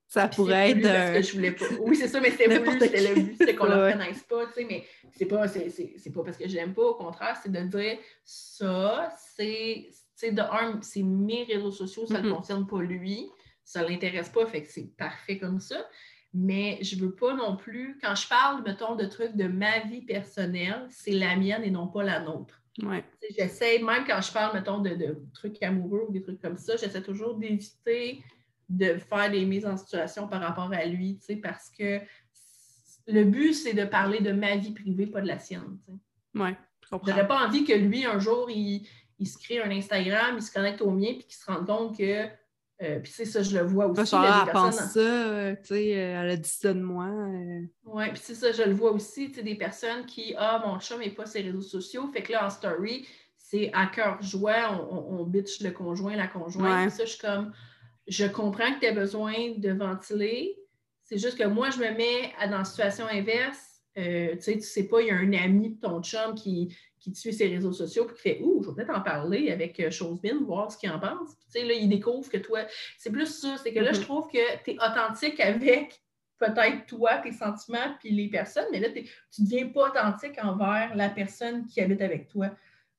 Ça pourrait c'est être. que je voulais pas. Oui, c'est ça, mais c'était voulu, c'était le but, c'était qu'on ne [LAUGHS] le reconnaisse pas, tu sais, mais c'est pas, c'est, c'est- c'est pas parce que je l'aime pas, au contraire, c'est de dire ça, c'est, sais, de un, c'est mes réseaux sociaux, ça ne Mhm. concerne pas lui, ça ne l'intéresse pas, fait que c'est parfait comme ça. Mais je veux pas non plus, quand je parle, mettons, de trucs de ma vie personnelle, c'est la mienne et non pas la nôtre. ouais. J'essaie, même quand je parle, mettons, de, de trucs amoureux ou des trucs comme ça, j'essaie toujours d'éviter de faire des mises en situation par rapport à lui, tu sais, parce que le but, c'est de parler de ma vie privée, pas de la sienne. Ouais, je comprends. J'aurais pas envie que lui, un jour, il, il se crée un Instagram, il se connecte au mien, puis qu'il se rende compte que. euh, puis c'est ça, je le vois aussi. Là, elle pense ça, euh, tu sais, euh, elle a dit ça de moi. Oui, puis c'est ça, je le vois aussi, tu sais, des personnes qui, ah, mon chum n'est pas sur les réseaux sociaux, fait que là, en story, c'est à cœur joie, on, on, bitch le conjoint, la conjointe. Ouais. Ça, je suis comme, je comprends que tu as besoin de ventiler, c'est juste que moi, je me mets dans la situation inverse. Euh, tu sais, tu sais pas, il y a un ami de ton chum qui, qui suit ses réseaux sociaux puis qui fait Ouh, je vais peut-être en parler avec euh, Chosebin, voir ce qu'il en pense. Puis, tu sais, là, il découvre que toi, c'est plus ça, c'est que là, je trouve que tu es authentique avec peut-être toi, tes sentiments, puis les personnes, mais là, t'es- tu ne deviens pas authentique envers la personne qui habite avec toi.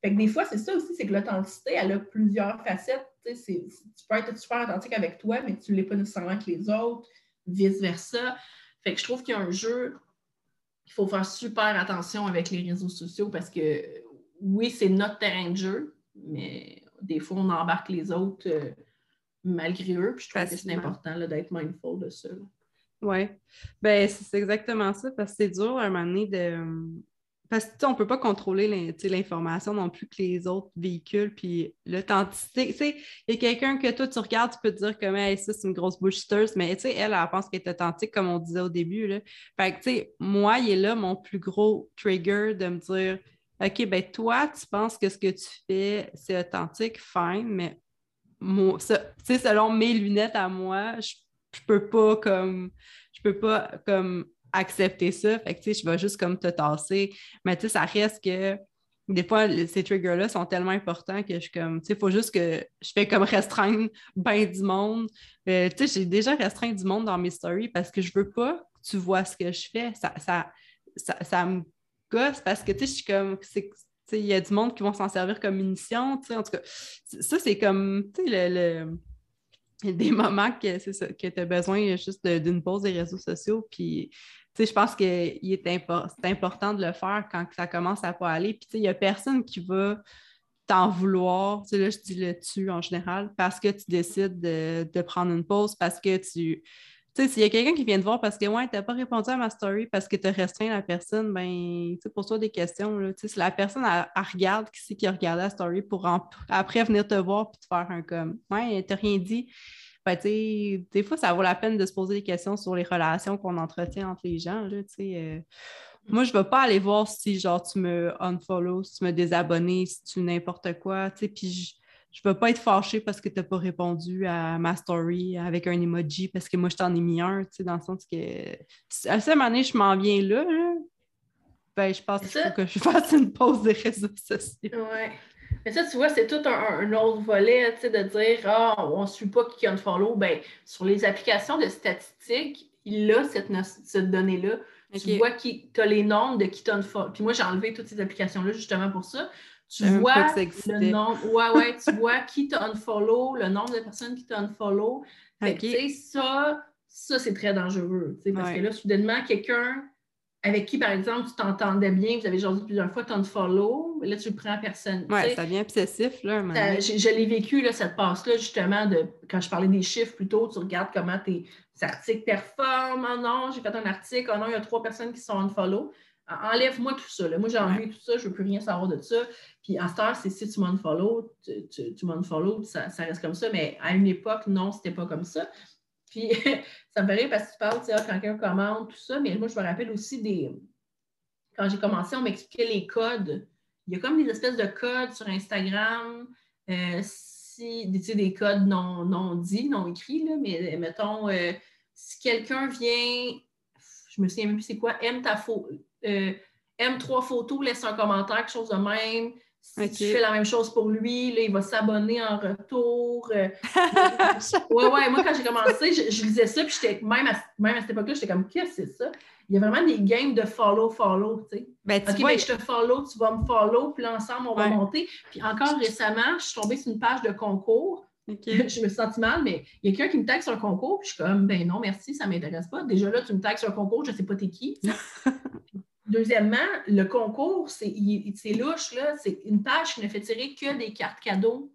Fait que des fois, c'est ça aussi, c'est que l'authenticité, elle a plusieurs facettes. Tu sais, tu peux être super authentique avec toi, mais tu ne l'es pas nécessairement avec les autres, vice-versa. Fait que je trouve qu'il y a un jeu, il faut faire super attention avec les réseaux sociaux parce que oui, c'est notre terrain de jeu, mais des fois, on embarque les autres euh, malgré eux. Puis je trouve que c'est important d'être mindful de ça. Oui. Ben, c'est exactement ça, parce que c'est dur à un moment donné de. Parce que on ne peut pas contrôler l'information non plus que les autres véhiculent, puis l'authenticité. Il y a quelqu'un que toi, tu regardes, tu peux te dire hey, ça, c'est une grosse bullshitteuse, mais elle, elle pense qu'elle est authentique, comme on disait au début. Là. Fait que, tu sais, moi, il est là mon plus gros trigger de me dire OK, ben toi, tu penses que ce que tu fais, c'est authentique, fine, mais moi, ça- selon mes lunettes à moi, je, je peux pas comme je peux pas comme accepter ça. Fait que tu sais, je vais juste comme te tasser. Mais tu sais, ça reste que des fois, ces triggers-là sont tellement importants que je suis comme, tu sais, il faut juste que je fais comme restreindre ben du monde. Euh, tu sais, j'ai déjà restreint du monde dans mes stories parce que je veux pas que tu vois ce que je fais. Ça, ça, ça, me gosse parce que, tu sais, je suis comme, il y a du monde qui vont s'en servir comme munition, tu sais, en tout cas, ça, c'est comme, tu sais, le, des moments que que tu as besoin juste d'une pause des réseaux sociaux, puis, je pense impor- c'est important de le faire quand ça commence à pas aller, puis, il n'y a personne qui va t'en vouloir, tu sais, là, je dis le tu en général, parce que tu décides de, de prendre une pause, parce que tu... Tu sais, s'il y a quelqu'un qui vient te voir parce que, ouais, t'as pas répondu à ma story parce que tu as restreint la personne, ben, tu sais, pose-toi des questions, là. Tu sais, si la personne, elle, regarde qui c'est qui a regardé la story pour après venir te voir puis te faire un comme, ouais, t'as rien dit. Ben, des fois, ça vaut la peine de se poser des questions sur les relations qu'on entretient entre les gens, là, euh. Moi, je ne vais pas aller voir si, genre, tu me unfollow, si tu me désabonnes, si tu n'importe quoi, puis je ne vais pas être fâchée parce que tu n'as pas répondu à ma story avec un emoji parce que moi, je t'en ai mis un, dans le sens que à ce moment donné, je m'en viens là, là, ben, je pense qu'il faut que je [LAUGHS] fasse une pause des réseaux sociaux. Ouais. Mais ça, tu vois, c'est tout un, un autre volet, tu sais, de dire, ah, on ne suit pas qui unfollow. Ben, sur les applications de statistiques, il a cette, cette donnée-là. Tu vois qui, tu as les nombres de qui t'unfollow. Puis moi, j'ai enlevé toutes ces applications-là justement pour ça. Tu vois le nombre, ouais, ouais, tu vois qui t'a unfollow, le nombre de personnes qui t'a unfollow. Fait que, Ok. tu sais, ça, ça c'est très dangereux, tu sais, parce Ouais. que là, soudainement, quelqu'un avec qui, par exemple, tu t'entendais bien, vous avez jasé plusieurs fois, t'unfollow, mais là, tu le prends à personne. sais. ça devient obsessif, là, Ça- je je l'ai vécu, là, cette passe-là, justement, de quand je parlais des chiffres plus tôt, tu regardes comment tes articles performent. Oh non, j'ai fait un article, oh non, il y a trois personnes qui sont unfollow. En- Enlève-moi tout ça. là. Moi, j'ai enlevé tout ça, je ne veux plus rien savoir de ça. Puis en cette heure, c'est si tu m'unfollow, tu, tu, tu puis ça, ça reste comme ça. Mais à une époque, non, c'était pas comme ça. Puis [LAUGHS] ça me fait rire parce que tu parles, tu sais, quand quelqu'un commente, tout ça. Mais moi, je me rappelle aussi des. Quand j'ai commencé, on m'expliquait les codes. Il y a comme des espèces de codes sur Instagram. Euh, si des, des codes non, non dits, non écrits, là, mais mettons, euh, si quelqu'un vient, je me souviens même plus c'est quoi, aime ta photo, euh, aime trois photos, laisse un commentaire, quelque chose de même. Si tu fais la même chose pour lui, là, il va s'abonner en retour. Euh. [LAUGHS] ouais, ouais, moi, quand j'ai commencé, je, lisais ça, puis j'étais, même à, même à cette époque-là, j'étais comme, qu'est-ce que c'est ça? Il y a vraiment des games de follow-follow, tu sais. Ben, OK, ben, je te follow, tu vas me follow, puis ensemble, on va monter. Puis encore récemment, je suis tombée sur une page de concours. [LAUGHS] je me sens mal, mais il y a quelqu'un qui me taxe sur un concours, puis je suis comme, ben non, merci, ça ne m'intéresse pas. Déjà là, tu me taxes sur un concours, je ne sais pas t'es qui. [LAUGHS] Deuxièmement, le concours, c'est louche, là. C'est une page qui ne fait tirer que des cartes cadeaux.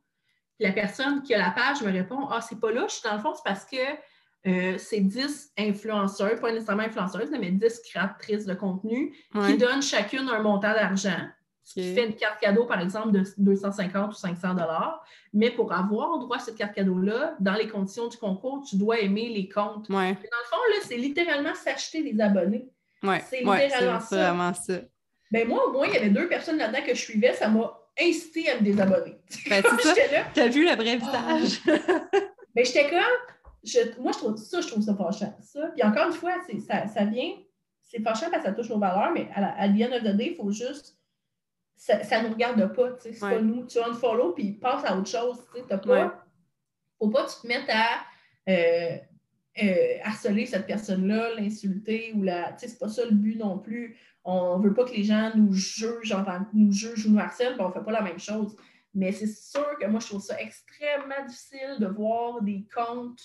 La personne qui a la page me répond Ah, c'est pas louche. Dans le fond, c'est parce que euh, c'est 10 influenceurs, pas nécessairement influenceuses, mais 10 créatrices de contenu qui donnent chacune un montant d'argent. Ce qui fait une carte cadeau, par exemple, de 250 ou 500 dollars. Mais pour avoir droit à cette carte cadeau-là, dans les conditions du concours, tu dois aimer les comptes. Dans le fond, c'est littéralement s'acheter des abonnés. Ouais, c'est littéralement ça. Vraiment ça. Ben moi, au moins, il y avait deux personnes là-dedans que je suivais, ça m'a incité à me désabonner. [LAUGHS] Ben, c'est ça. T'as vu le vrai visage? ben, j'étais comme, moi, je trouve ça, je trouve ça fâchant. Ça. Puis encore une fois, ça, ça vient, c'est fâchant parce que ça touche nos valeurs, mais à, la, à the end of the day, il faut juste, ça, ça nous regarde pas, tu c'est pas nous. Tu unfollow, puis passe à autre chose, tu pas, faut pas que tu te mettes à... Euh, euh, harceler cette personne-là, l'insulter ou la. Tu sais, c'est pas ça le but non plus. On veut pas que les gens nous jugent, nous jugent ou nous harcèlent, puis on fait pas la même chose. Mais c'est sûr que moi, je trouve ça extrêmement difficile de voir des comptes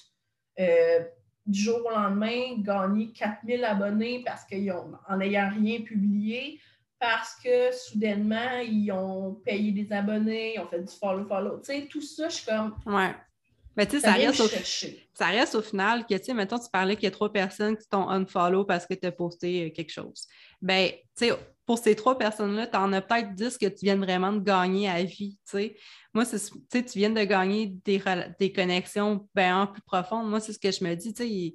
euh, du jour au lendemain gagner 4000 abonnés parce qu'ils ont, en n'ayant rien publié, parce que soudainement, ils ont payé des abonnés, ils ont fait du follow-follow. Tu sais, tout ça, je suis comme. Ouais. Mais tu sais, ça, reste au, ça reste au final que, tu sais, mettons, tu parlais qu'il y a trois personnes qui t'ont unfollow parce que tu as posté euh, quelque chose. Ben, tu sais, pour ces trois personnes-là, tu en as peut-être dix que tu viens vraiment de gagner à vie, tu sais. Moi, tu sais, tu viens de gagner des, des connexions bien plus profondes. Moi, c'est ce que je me dis, tu sais,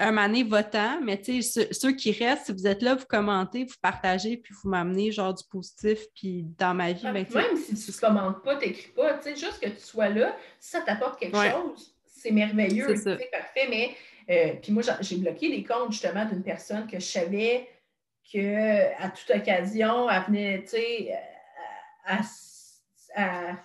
un mané votant, mais tu sais, ceux, qui restent, si vous êtes là, vous commentez, vous partagez, puis vous m'amenez genre du positif, puis dans ma vie. Ben, même si tu ne commentes pas, tu n'écris pas, tu sais, juste que tu sois là, si ça t'apporte quelque chose, c'est merveilleux, c'est parfait, mais euh, puis moi, j'ai bloqué des comptes justement d'une personne que je savais qu'à toute occasion, elle venait, tu sais, à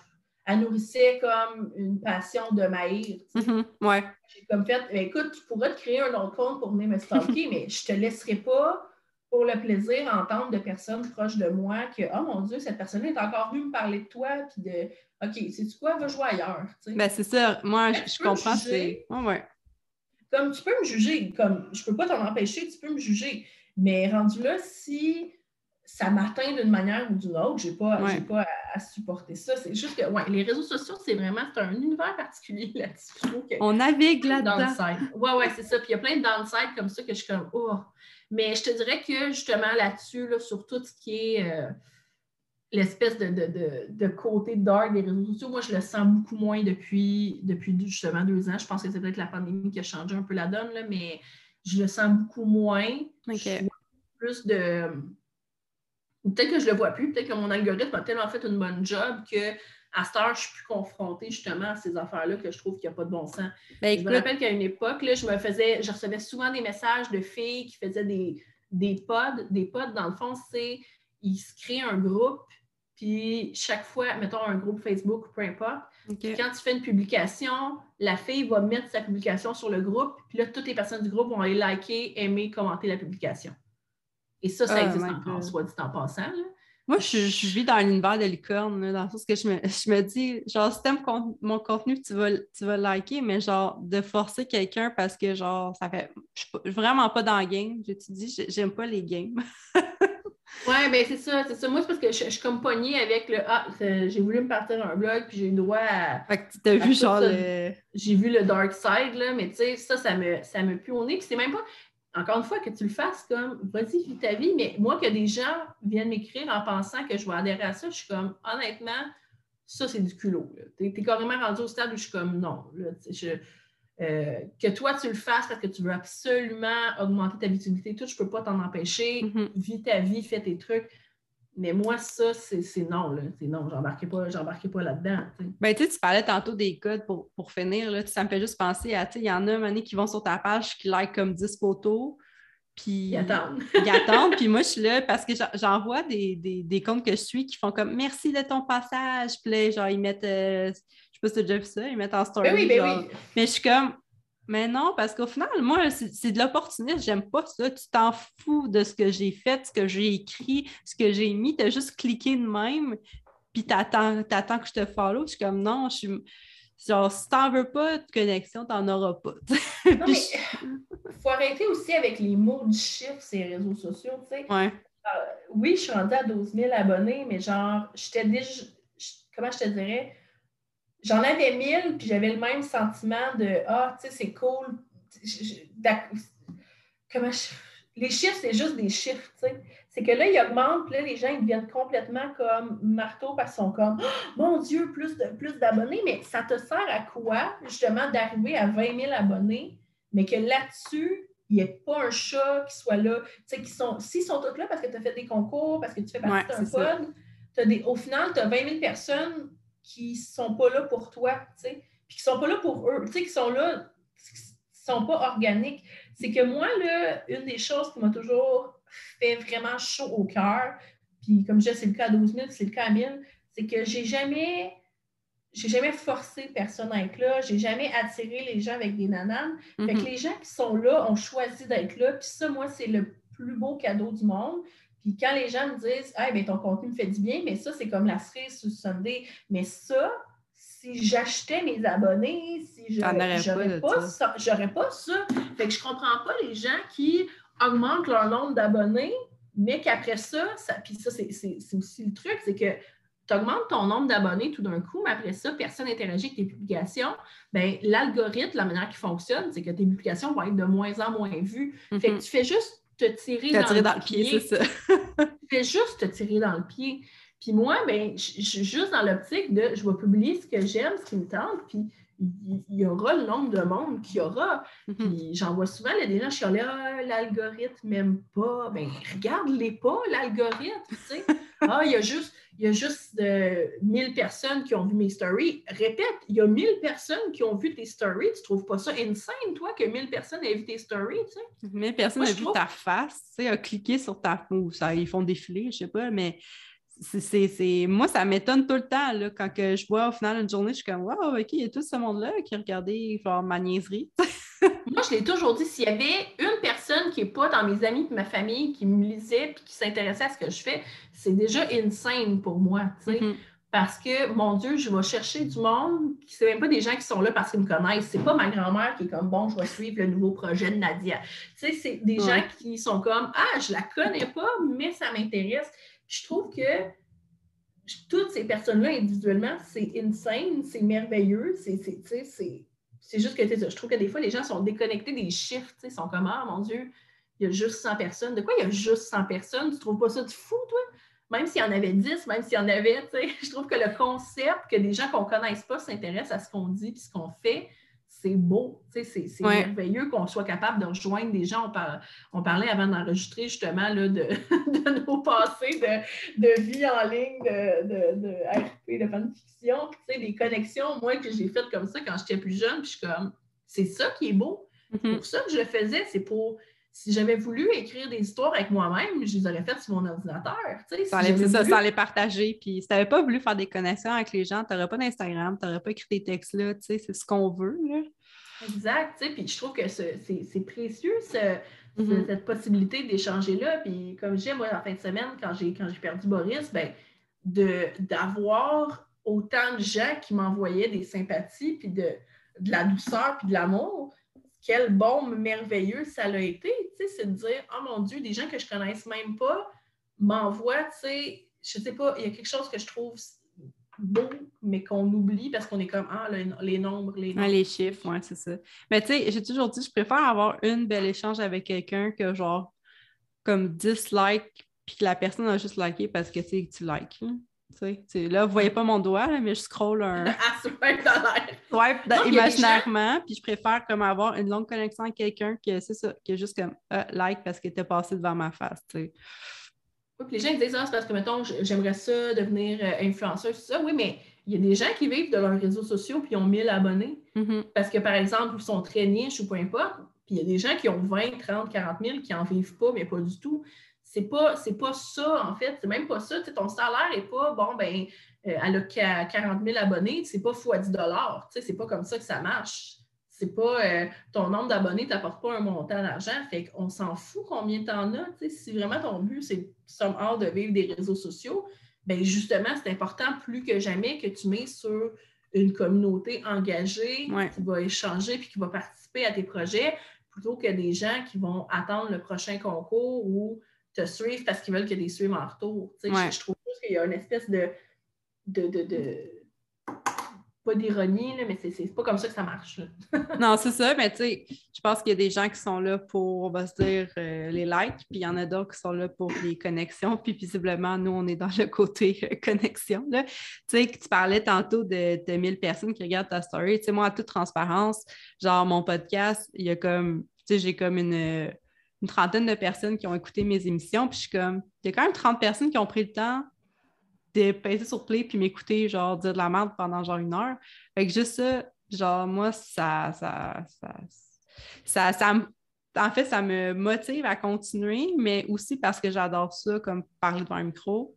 elle nourrissait comme une passion de maïr. Mm-hmm. ouais. J'ai comme fait, ben, écoute, tu pourrais te créer un autre compte pour venir me stalker, [LAUGHS] mais je te laisserai pas pour le plaisir entendre de personnes proches de moi que, oh mon Dieu, cette personne-là est encore venue me parler de toi, puis de, OK, c'est quoi, va jouer ailleurs. Ben, c'est ça. Moi, ben, je, comprends. C'est... ouais. Comme tu peux me juger, comme je peux pas t'en empêcher, tu peux me juger. Mais rendu là, si ça m'atteint d'une manière ou d'une autre. Je n'ai pas, pas à, supporter ça. C'est juste que ouais, les réseaux sociaux, c'est vraiment un univers particulier [LAUGHS] là-dessus. On navigue là-dedans. Oui, oui, c'est ça. Puis il y a plein de downsides comme ça que je suis comme oh. Mais je te dirais que justement là-dessus, là, sur tout ce qui est euh, l'espèce de, de, de, côté dark des réseaux sociaux, moi je le sens beaucoup moins depuis, depuis justement deux ans. Je pense que c'est peut-être la pandémie qui a changé un peu la donne, là, mais je le sens beaucoup moins. plus de peut-être que je ne le vois plus, peut-être que mon algorithme a tellement fait une bonne job que à cette heure, je suis plus confrontée justement à ces affaires-là que je trouve qu'il n'y a pas de bon sens. Ben, je me rappelle qu'à une époque, là, je me faisais, je recevais souvent des messages de filles qui faisaient des, des pods. Des pods, dans le fond, c'est ils se créent un groupe, puis chaque fois, mettons un groupe Facebook ou peu importe, quand tu fais une publication, la fille va mettre sa publication sur le groupe, puis là, toutes les personnes du groupe vont aller liker, aimer, commenter la publication. Et ça, ça oh existe encore, soit dit en passant. Moi, je, vis dans l'univers de licorne, dans le sens que je me, [LAUGHS] je me dis, genre, si t'aimes mon contenu, tu vas, tu vas liker, mais genre, de forcer quelqu'un parce que, genre, ça fait. Je suis vraiment pas dans le game. Je te dis, j'aime pas les games. [LAUGHS] ouais, ben c'est ça, c'est ça. Moi, c'est parce que je, suis comme pognée avec le Ah, j'ai voulu me partir un blog, puis j'ai eu droit à. Fait que tu t'as vu, genre, le... J'ai vu le dark side, là, mais tu sais, ça, ça me, ça me pue au nez. Puis c'est même pas encore une fois, que tu le fasses comme, vas-y, vis ta vie, mais moi, que des gens viennent m'écrire en pensant que je vais adhérer à ça, je suis comme, honnêtement, ça, c'est du culot. Tu es, carrément rendu au stade où je suis comme, non. Euh, que toi, tu le fasses parce que tu veux absolument augmenter ta visibilité, tout, je ne peux pas t'en empêcher. Mm-hmm. Vis ta vie, fais tes trucs. Mais moi, ça, c'est non, là. C'est non, j'embarquais pas, pas là-dedans. Ben, tu tu parlais tantôt des codes pour, pour finir, là. Ça me fait juste penser à, il y en a, un qui vont sur ta page qui like comme 10 photos. Puis ils attendent. [LAUGHS] ils attendent. Puis moi, je suis là parce que j'envoie des, des, des, comptes que je suis qui font comme merci de ton passage. Puis là, genre, ils mettent, euh, je sais pas si tu as déjà vu ça, ils mettent en story. Ben oui, ben oui. Mais je suis comme, mais non, parce qu'au final, moi, c'est de l'opportunisme. J'aime pas ça. Tu t'en fous de ce que j'ai fait, ce que j'ai écrit, ce que j'ai mis. Tu as juste cliqué de même, puis tu attends, que je te follow. Je suis comme non, je suis. Genre, si t'en veux pas de connexion, t'en auras pas. non, [LAUGHS] mais [LAUGHS] faut arrêter aussi avec les mots du chiffre, ces réseaux sociaux, tu sais. Ouais. Euh, oui, je suis rendue à 12 000 abonnés, mais genre, j'étais déjà. Comment je te dirais? J'en avais mille, puis j'avais le même sentiment de Ah, tu sais, c'est cool. Comment Les chiffres, c'est juste des chiffres, tu sais. C'est que là, ils augmentent, puis là, les gens, ils deviennent complètement comme marteau parce qu'ils sont comme oh, Mon Dieu, plus de plus d'abonnés, mais ça te sert à quoi, justement, d'arriver à 20 000 abonnés, mais que là-dessus, il n'y ait pas un chat qui soit là. Tu sais, qui sont, s'ils sont tous là parce que tu as fait des concours, parce que tu fais partie d'un pod, au final, tu as 20 000 personnes qui ne sont pas là pour toi, tu sais, puis qui ne sont pas là pour eux, tu sais, qui sont là, qui sont pas organiques. C'est que moi, là, une des choses qui m'a toujours fait vraiment chaud au cœur, puis comme je disais, c'est le cas à 12 000, c'est le cas à 1000, c'est que j'ai jamais j'ai jamais forcé personne à être là, j'ai jamais attiré les gens avec des nananes. Fait que mm-hmm. les gens qui sont là ont choisi d'être là, puis ça, moi, c'est le plus beau cadeau du monde. Puis quand les gens me disent Ah, ben ton contenu me fait du bien, mais ça, c'est comme la cerise sur Sunday. Mais ça, si j'achetais mes abonnés, si je j'aurais pas, ça, j'aurais pas ça. Fait que je comprends pas les gens qui augmentent leur nombre d'abonnés, mais qu'après ça, ça puis ça, c'est, aussi le truc, c'est que tu augmentes ton nombre d'abonnés tout d'un coup, mais après ça, personne n'interagit avec tes publications. Bien, l'algorithme, la manière qui fonctionne, c'est que tes publications vont être de moins en moins vues. Fait que mm-hmm. tu fais juste te tirer, dans, le pied. c'est ça. [LAUGHS] tu fais juste te tirer dans le pied. Puis moi, ben, je suis juste dans l'optique de je vais publier ce que j'aime, ce qui me tente, puis il y aura le nombre de monde qu'il y aura. Mm-hmm. Puis j'en vois souvent là, des gens suis ah, l'algorithme m'aime pas. Ben, regarde-les pas, l'algorithme, tu sais. [LAUGHS] ah, il y a juste il y a juste euh, 1000 personnes qui ont vu mes stories. Répète, il y a 1000 personnes qui ont vu tes stories. Tu trouves pas ça insane, toi, que 1000 personnes aient vu tes stories, tu sais? 1000 personnes ont vu ta face, tu sais, ont cliqué sur ta peau. Ça, ils font défiler, je sais pas, mais c'est, moi, ça m'étonne tout le temps là, quand que je vois au final une journée, je suis comme Wow, OK, il y a tout ce monde-là qui regardait genre ma niaiserie. [LAUGHS] moi, je l'ai toujours dit, s'il y avait une personne qui n'est pas dans mes amis et ma famille qui me lisait et qui s'intéressait à ce que je fais, c'est déjà insane pour moi. Mm-hmm. Parce que, mon Dieu, je vais chercher du monde, c'est même pas des gens qui sont là parce qu'ils me connaissent. C'est pas ma grand-mère qui est comme bon, je vais suivre le nouveau projet de Nadia. Tu sais, c'est des gens qui sont comme Ah, je la connais pas, mais ça m'intéresse. Je trouve que toutes ces personnes-là individuellement, c'est insane, c'est merveilleux, c'est, juste que je trouve que des fois, les gens sont déconnectés des chiffres, ils sont comme Ah mon Dieu, il y a juste 100 personnes. De quoi il y a juste 100 personnes? Tu trouves pas ça du fou, toi? Même s'il y en avait 10, même s'il y en avait, [LAUGHS] je trouve que le concept que des gens qu'on ne connaisse pas s'intéressent à ce qu'on dit et ce qu'on fait, c'est beau, c'est merveilleux qu'on soit capable de rejoindre des gens. On, parlait avant d'enregistrer justement là, de, [LAUGHS] nos passés de, vie en ligne, de, de, de RP, de fanfiction, des connexions, moi, que j'ai faites comme ça quand j'étais plus jeune, puis je suis comme, c'est ça qui est beau. C'est mm-hmm. pour ça que je le faisais, c'est pour si j'avais voulu écrire des histoires avec moi-même, je les aurais faites sur mon ordinateur. Ça, si ça, sans les partager. Puis si tu n'avais pas voulu faire des connexions avec les gens, tu n'aurais pas d'Instagram, tu n'aurais pas écrit des textes là. Tu sais, c'est ce qu'on veut. Là. Exact. Tu sais, puis je trouve que c'est précieux, mm-hmm. cette possibilité d'échanger là. Puis comme je disais, moi, en fin de semaine, quand j'ai perdu Boris, ben, d'avoir autant de gens qui m'envoyaient des sympathies, puis de, de la douceur, puis de l'amour quel bon merveilleux ça l'a été, tu sais, c'est de dire, oh mon Dieu, des gens que je connaisse même pas m'envoient, tu sais, je sais pas, il y a quelque chose que je trouve beau, mais qu'on oublie parce qu'on est comme, ah, les nombres, les nombres. les chiffres, oui, c'est ça. Mais tu sais, j'ai toujours dit, je préfère avoir une belle échange avec quelqu'un que genre, comme 10 likes, puis que la personne a juste liké parce que, tu sais, tu likes. là, vous ne voyez pas mon doigt, mais je scroll un. [LAUGHS] swipe imaginairement, puis je préfère comme avoir une longue connexion avec quelqu'un que c'est ça, qui est juste comme ah, like parce que tu es passé devant ma face. Oui, puis les gens disent, ah, c'est parce que, mettons, j'aimerais ça devenir euh, influenceur, tout ça. Oui, mais il y a des gens qui vivent de leurs réseaux sociaux puis ils ont 1000 abonnés. Mm-hmm. Parce que, par exemple, ils sont très niches ou peu importe. Puis il y a des gens qui ont 20, 30, 40 000 qui n'en vivent pas, mais pas du tout. C'est pas, pas ça, en fait. C'est même pas ça. ton salaire n'est pas, bon, ben, euh, elle a 40 000 abonnés, c'est pas fois 10 C'est pas comme ça que ça marche. C'est pas euh, ton nombre d'abonnés t'apporte pas un montant d'argent. Fait qu'on s'en fout combien en as. Si vraiment ton but, c'est somehow de vivre des réseaux sociaux, bien justement, c'est important plus que jamais que tu mets sur une communauté engagée qui va échanger puis qui va participer à tes projets plutôt que des gens qui vont attendre le prochain concours ou te suivre parce qu'ils veulent que des suivent en retour. Je, trouve qu'il y a une espèce de, de, de pas d'ironie, mais c'est pas comme ça que ça marche. [LAUGHS] non, c'est ça, mais tu sais, je pense qu'il y a des gens qui sont là pour, on va se dire, euh, les likes, puis il y en a d'autres qui sont là pour les connexions, [LAUGHS] puis visiblement, nous, on est dans le côté euh, connexion. Tu sais, tu parlais tantôt de, de 1000 personnes qui regardent ta story. Tu sais, moi, à toute transparence, genre, mon podcast, il y a comme, tu sais, j'ai comme une, une trentaine de personnes qui ont écouté mes émissions, puis je suis comme, il y a quand même 30 personnes qui ont pris le temps de passer sur play puis m'écouter, genre, dire de la merde pendant genre une heure. Fait que juste ça, genre, moi, ça, ça, ça, ça, me en fait, ça me motive à continuer, mais aussi parce que j'adore ça, comme parler devant un micro,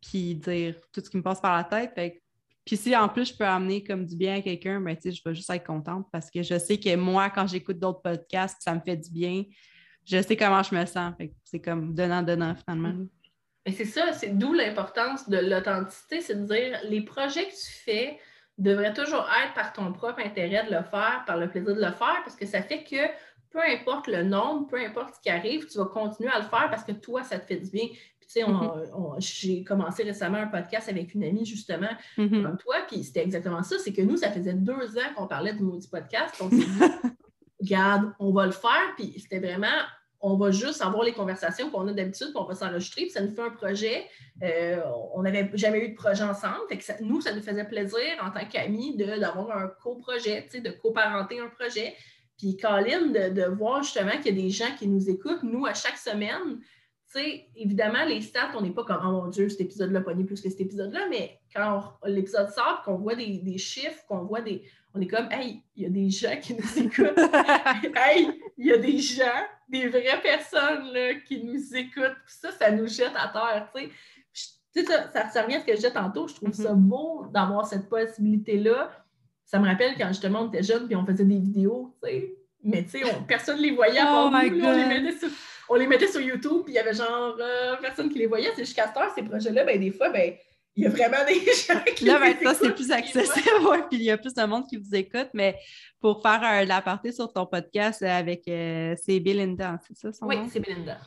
puis dire tout ce qui me passe par la tête. Fait puis si en plus je peux amener comme du bien à quelqu'un, ben, je vais juste être contente parce que je sais que moi, quand j'écoute d'autres podcasts, ça me fait du bien. Je sais comment je me sens. C'est comme donnant-donnant finalement c'est ça, c'est d'où l'importance de l'authenticité, c'est de dire les projets que tu fais devraient toujours être par ton propre intérêt de le faire, par le plaisir de le faire, parce que ça fait que peu importe le nombre, peu importe ce qui arrive, tu vas continuer à le faire parce que toi, ça te fait du bien. Puis, tu sais, mm-hmm. j'ai commencé récemment un podcast avec une amie, justement, mm-hmm. comme toi, puis c'était exactement ça. C'est que nous, ça faisait deux ans qu'on parlait du maudit podcast. On s'est dit, [LAUGHS] regarde, on va le faire. Puis, c'était vraiment on va juste avoir les conversations qu'on a d'habitude, puis on va s'enregistrer, puis ça nous fait un projet. Euh, on n'avait jamais eu de projet ensemble. Nous, ça nous faisait plaisir en tant qu'amis d'avoir un coprojet, de coparenter un projet. Puis Colin, de, voir justement qu'il y a des gens qui nous écoutent, nous, à chaque semaine. évidemment, les stats, on n'est pas comme Oh mon Dieu, cet épisode-là pas plus que cet épisode-là, mais quand l'épisode sort, qu'on voit des, des chiffres, qu'on voit des. On est comme Hey, il y a des gens qui nous écoutent. [LAUGHS] hey, il y a des gens des vraies personnes là, qui nous écoutent. ça, ça nous jette à terre. Tu sais, ça, ça, revient à ce que je disais tantôt. Je trouve ça mm-hmm. beau d'avoir cette possibilité-là. Ça me rappelle quand justement on était jeunes et on faisait des vidéos, tu sais. Mais tu sais, personne ne les voyait oh on, les mettait sur, on les mettait sur YouTube, puis il y avait genre euh, personne qui les voyait. C'est jusqu'à ce temps, ces projets-là, ben, des fois, ben, il y a vraiment des [LAUGHS] gens qui Là, maintenant, c'est plus accessible, [LAUGHS] ouais, puis il y a plus de monde qui vous écoute, mais pour faire un, l'aparté sur ton podcast avec euh, c'est Belinda, c'est ça son oui, nom? Oui, c'est Belinda.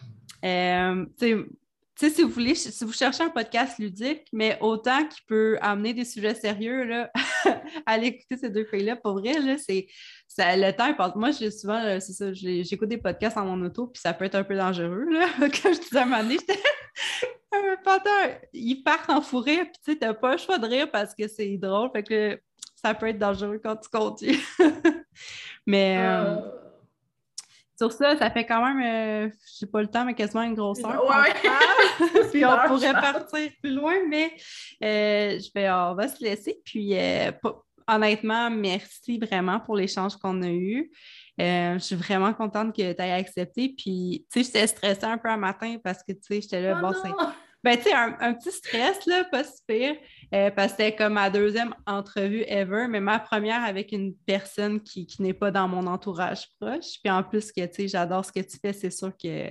Euh, sais, si vous voulez, si vous cherchez un podcast ludique, mais autant qui peut amener des sujets sérieux, là, [LAUGHS] allez écouter ces deux filles-là. Pour vrai, là, c'est, ça, le temps passe. Moi, j'ai souvent, euh, c'est ça, j'écoute des podcasts en mon auto, puis ça peut être un peu dangereux, là. [LAUGHS] Comme je disais à un moment donné, [LAUGHS] ils partent en fou rire, puis tu sais, t'as pas le choix de rire parce que c'est drôle, fait que ça peut être dangereux quand tu continues. mais euh, euh. Sur ça, ça fait quand même, je euh, j'ai pas le temps, mais quasiment une grosse heure. Ouais. [LAUGHS] [LAUGHS] puis on pourrait partir plus loin, mais je vais, on va se laisser. Puis honnêtement, merci vraiment pour l'échange qu'on a eu. je suis vraiment contente que tu aies accepté. Puis, tu sais, j'étais stressée un peu un matin parce que, tu sais, j'étais là, oh bon, c'est ben, tu sais, un, petit stress, là, pas si pire, euh, parce que c'était comme ma deuxième entrevue ever, mais ma première avec une personne qui, n'est pas dans mon entourage proche. Puis en plus, que, tu sais, j'adore ce que tu fais, c'est sûr que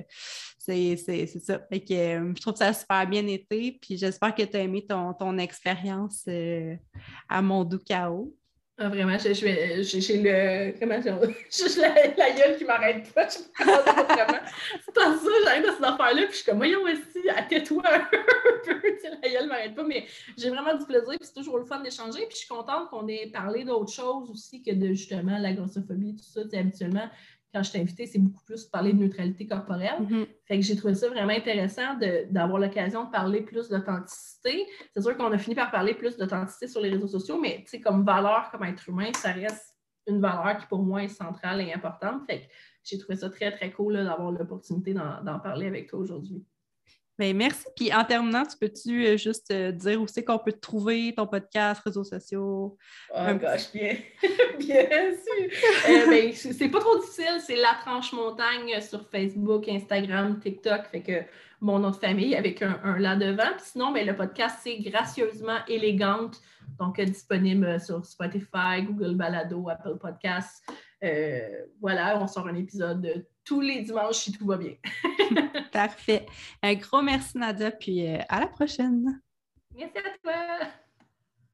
c'est ça. Fait que euh, je trouve ça super bien été, puis j'espère que tu as aimé ton, ton expérience euh, à mon doux chaos. Ah, vraiment, j'ai le. Comment J'ai [LAUGHS] la, la gueule qui m'arrête pas. C'est pas ça, j'arrive dans cette affaire-là, puis je suis comme, voyons, aussi, à tais-toi un [LAUGHS] peu. la gueule m'arrête pas, mais j'ai vraiment du plaisir, puis c'est toujours le fun d'échanger. Puis je suis contente qu'on ait parlé d'autres choses aussi que de justement la grossophobie, tout ça. Habituellement, quand je t'ai invité, c'est beaucoup plus de parler de neutralité corporelle. Mm-hmm. Fait que j'ai trouvé ça vraiment intéressant d'avoir l'occasion de parler plus d'authenticité. C'est sûr qu'on a fini par parler plus d'authenticité sur les réseaux sociaux, mais comme valeur, comme être humain, ça reste une valeur qui pour moi est centrale et importante. Fait que j'ai trouvé ça très, très cool d'avoir l'opportunité d'en parler avec toi aujourd'hui. Ben, merci. Puis en terminant, tu peux-tu euh, juste euh, dire où c'est qu'on peut te trouver, ton podcast, réseaux sociaux? Oh gosh, bien, [LAUGHS] bien sûr. euh, ben, c'est pas trop difficile, c'est La Tranche Montagne sur Facebook, Instagram, TikTok. Fait que mon nom de famille avec un, un là devant. Puis sinon, ben, le podcast, c'est Gracieusement Élégante. Donc, euh, disponible sur Spotify, Google Balado, Apple Podcasts. voilà, on sort un épisode tous les dimanches si tout va bien. [LAUGHS] Parfait. Un gros merci, Nadia, puis euh, à la prochaine. Merci à toi.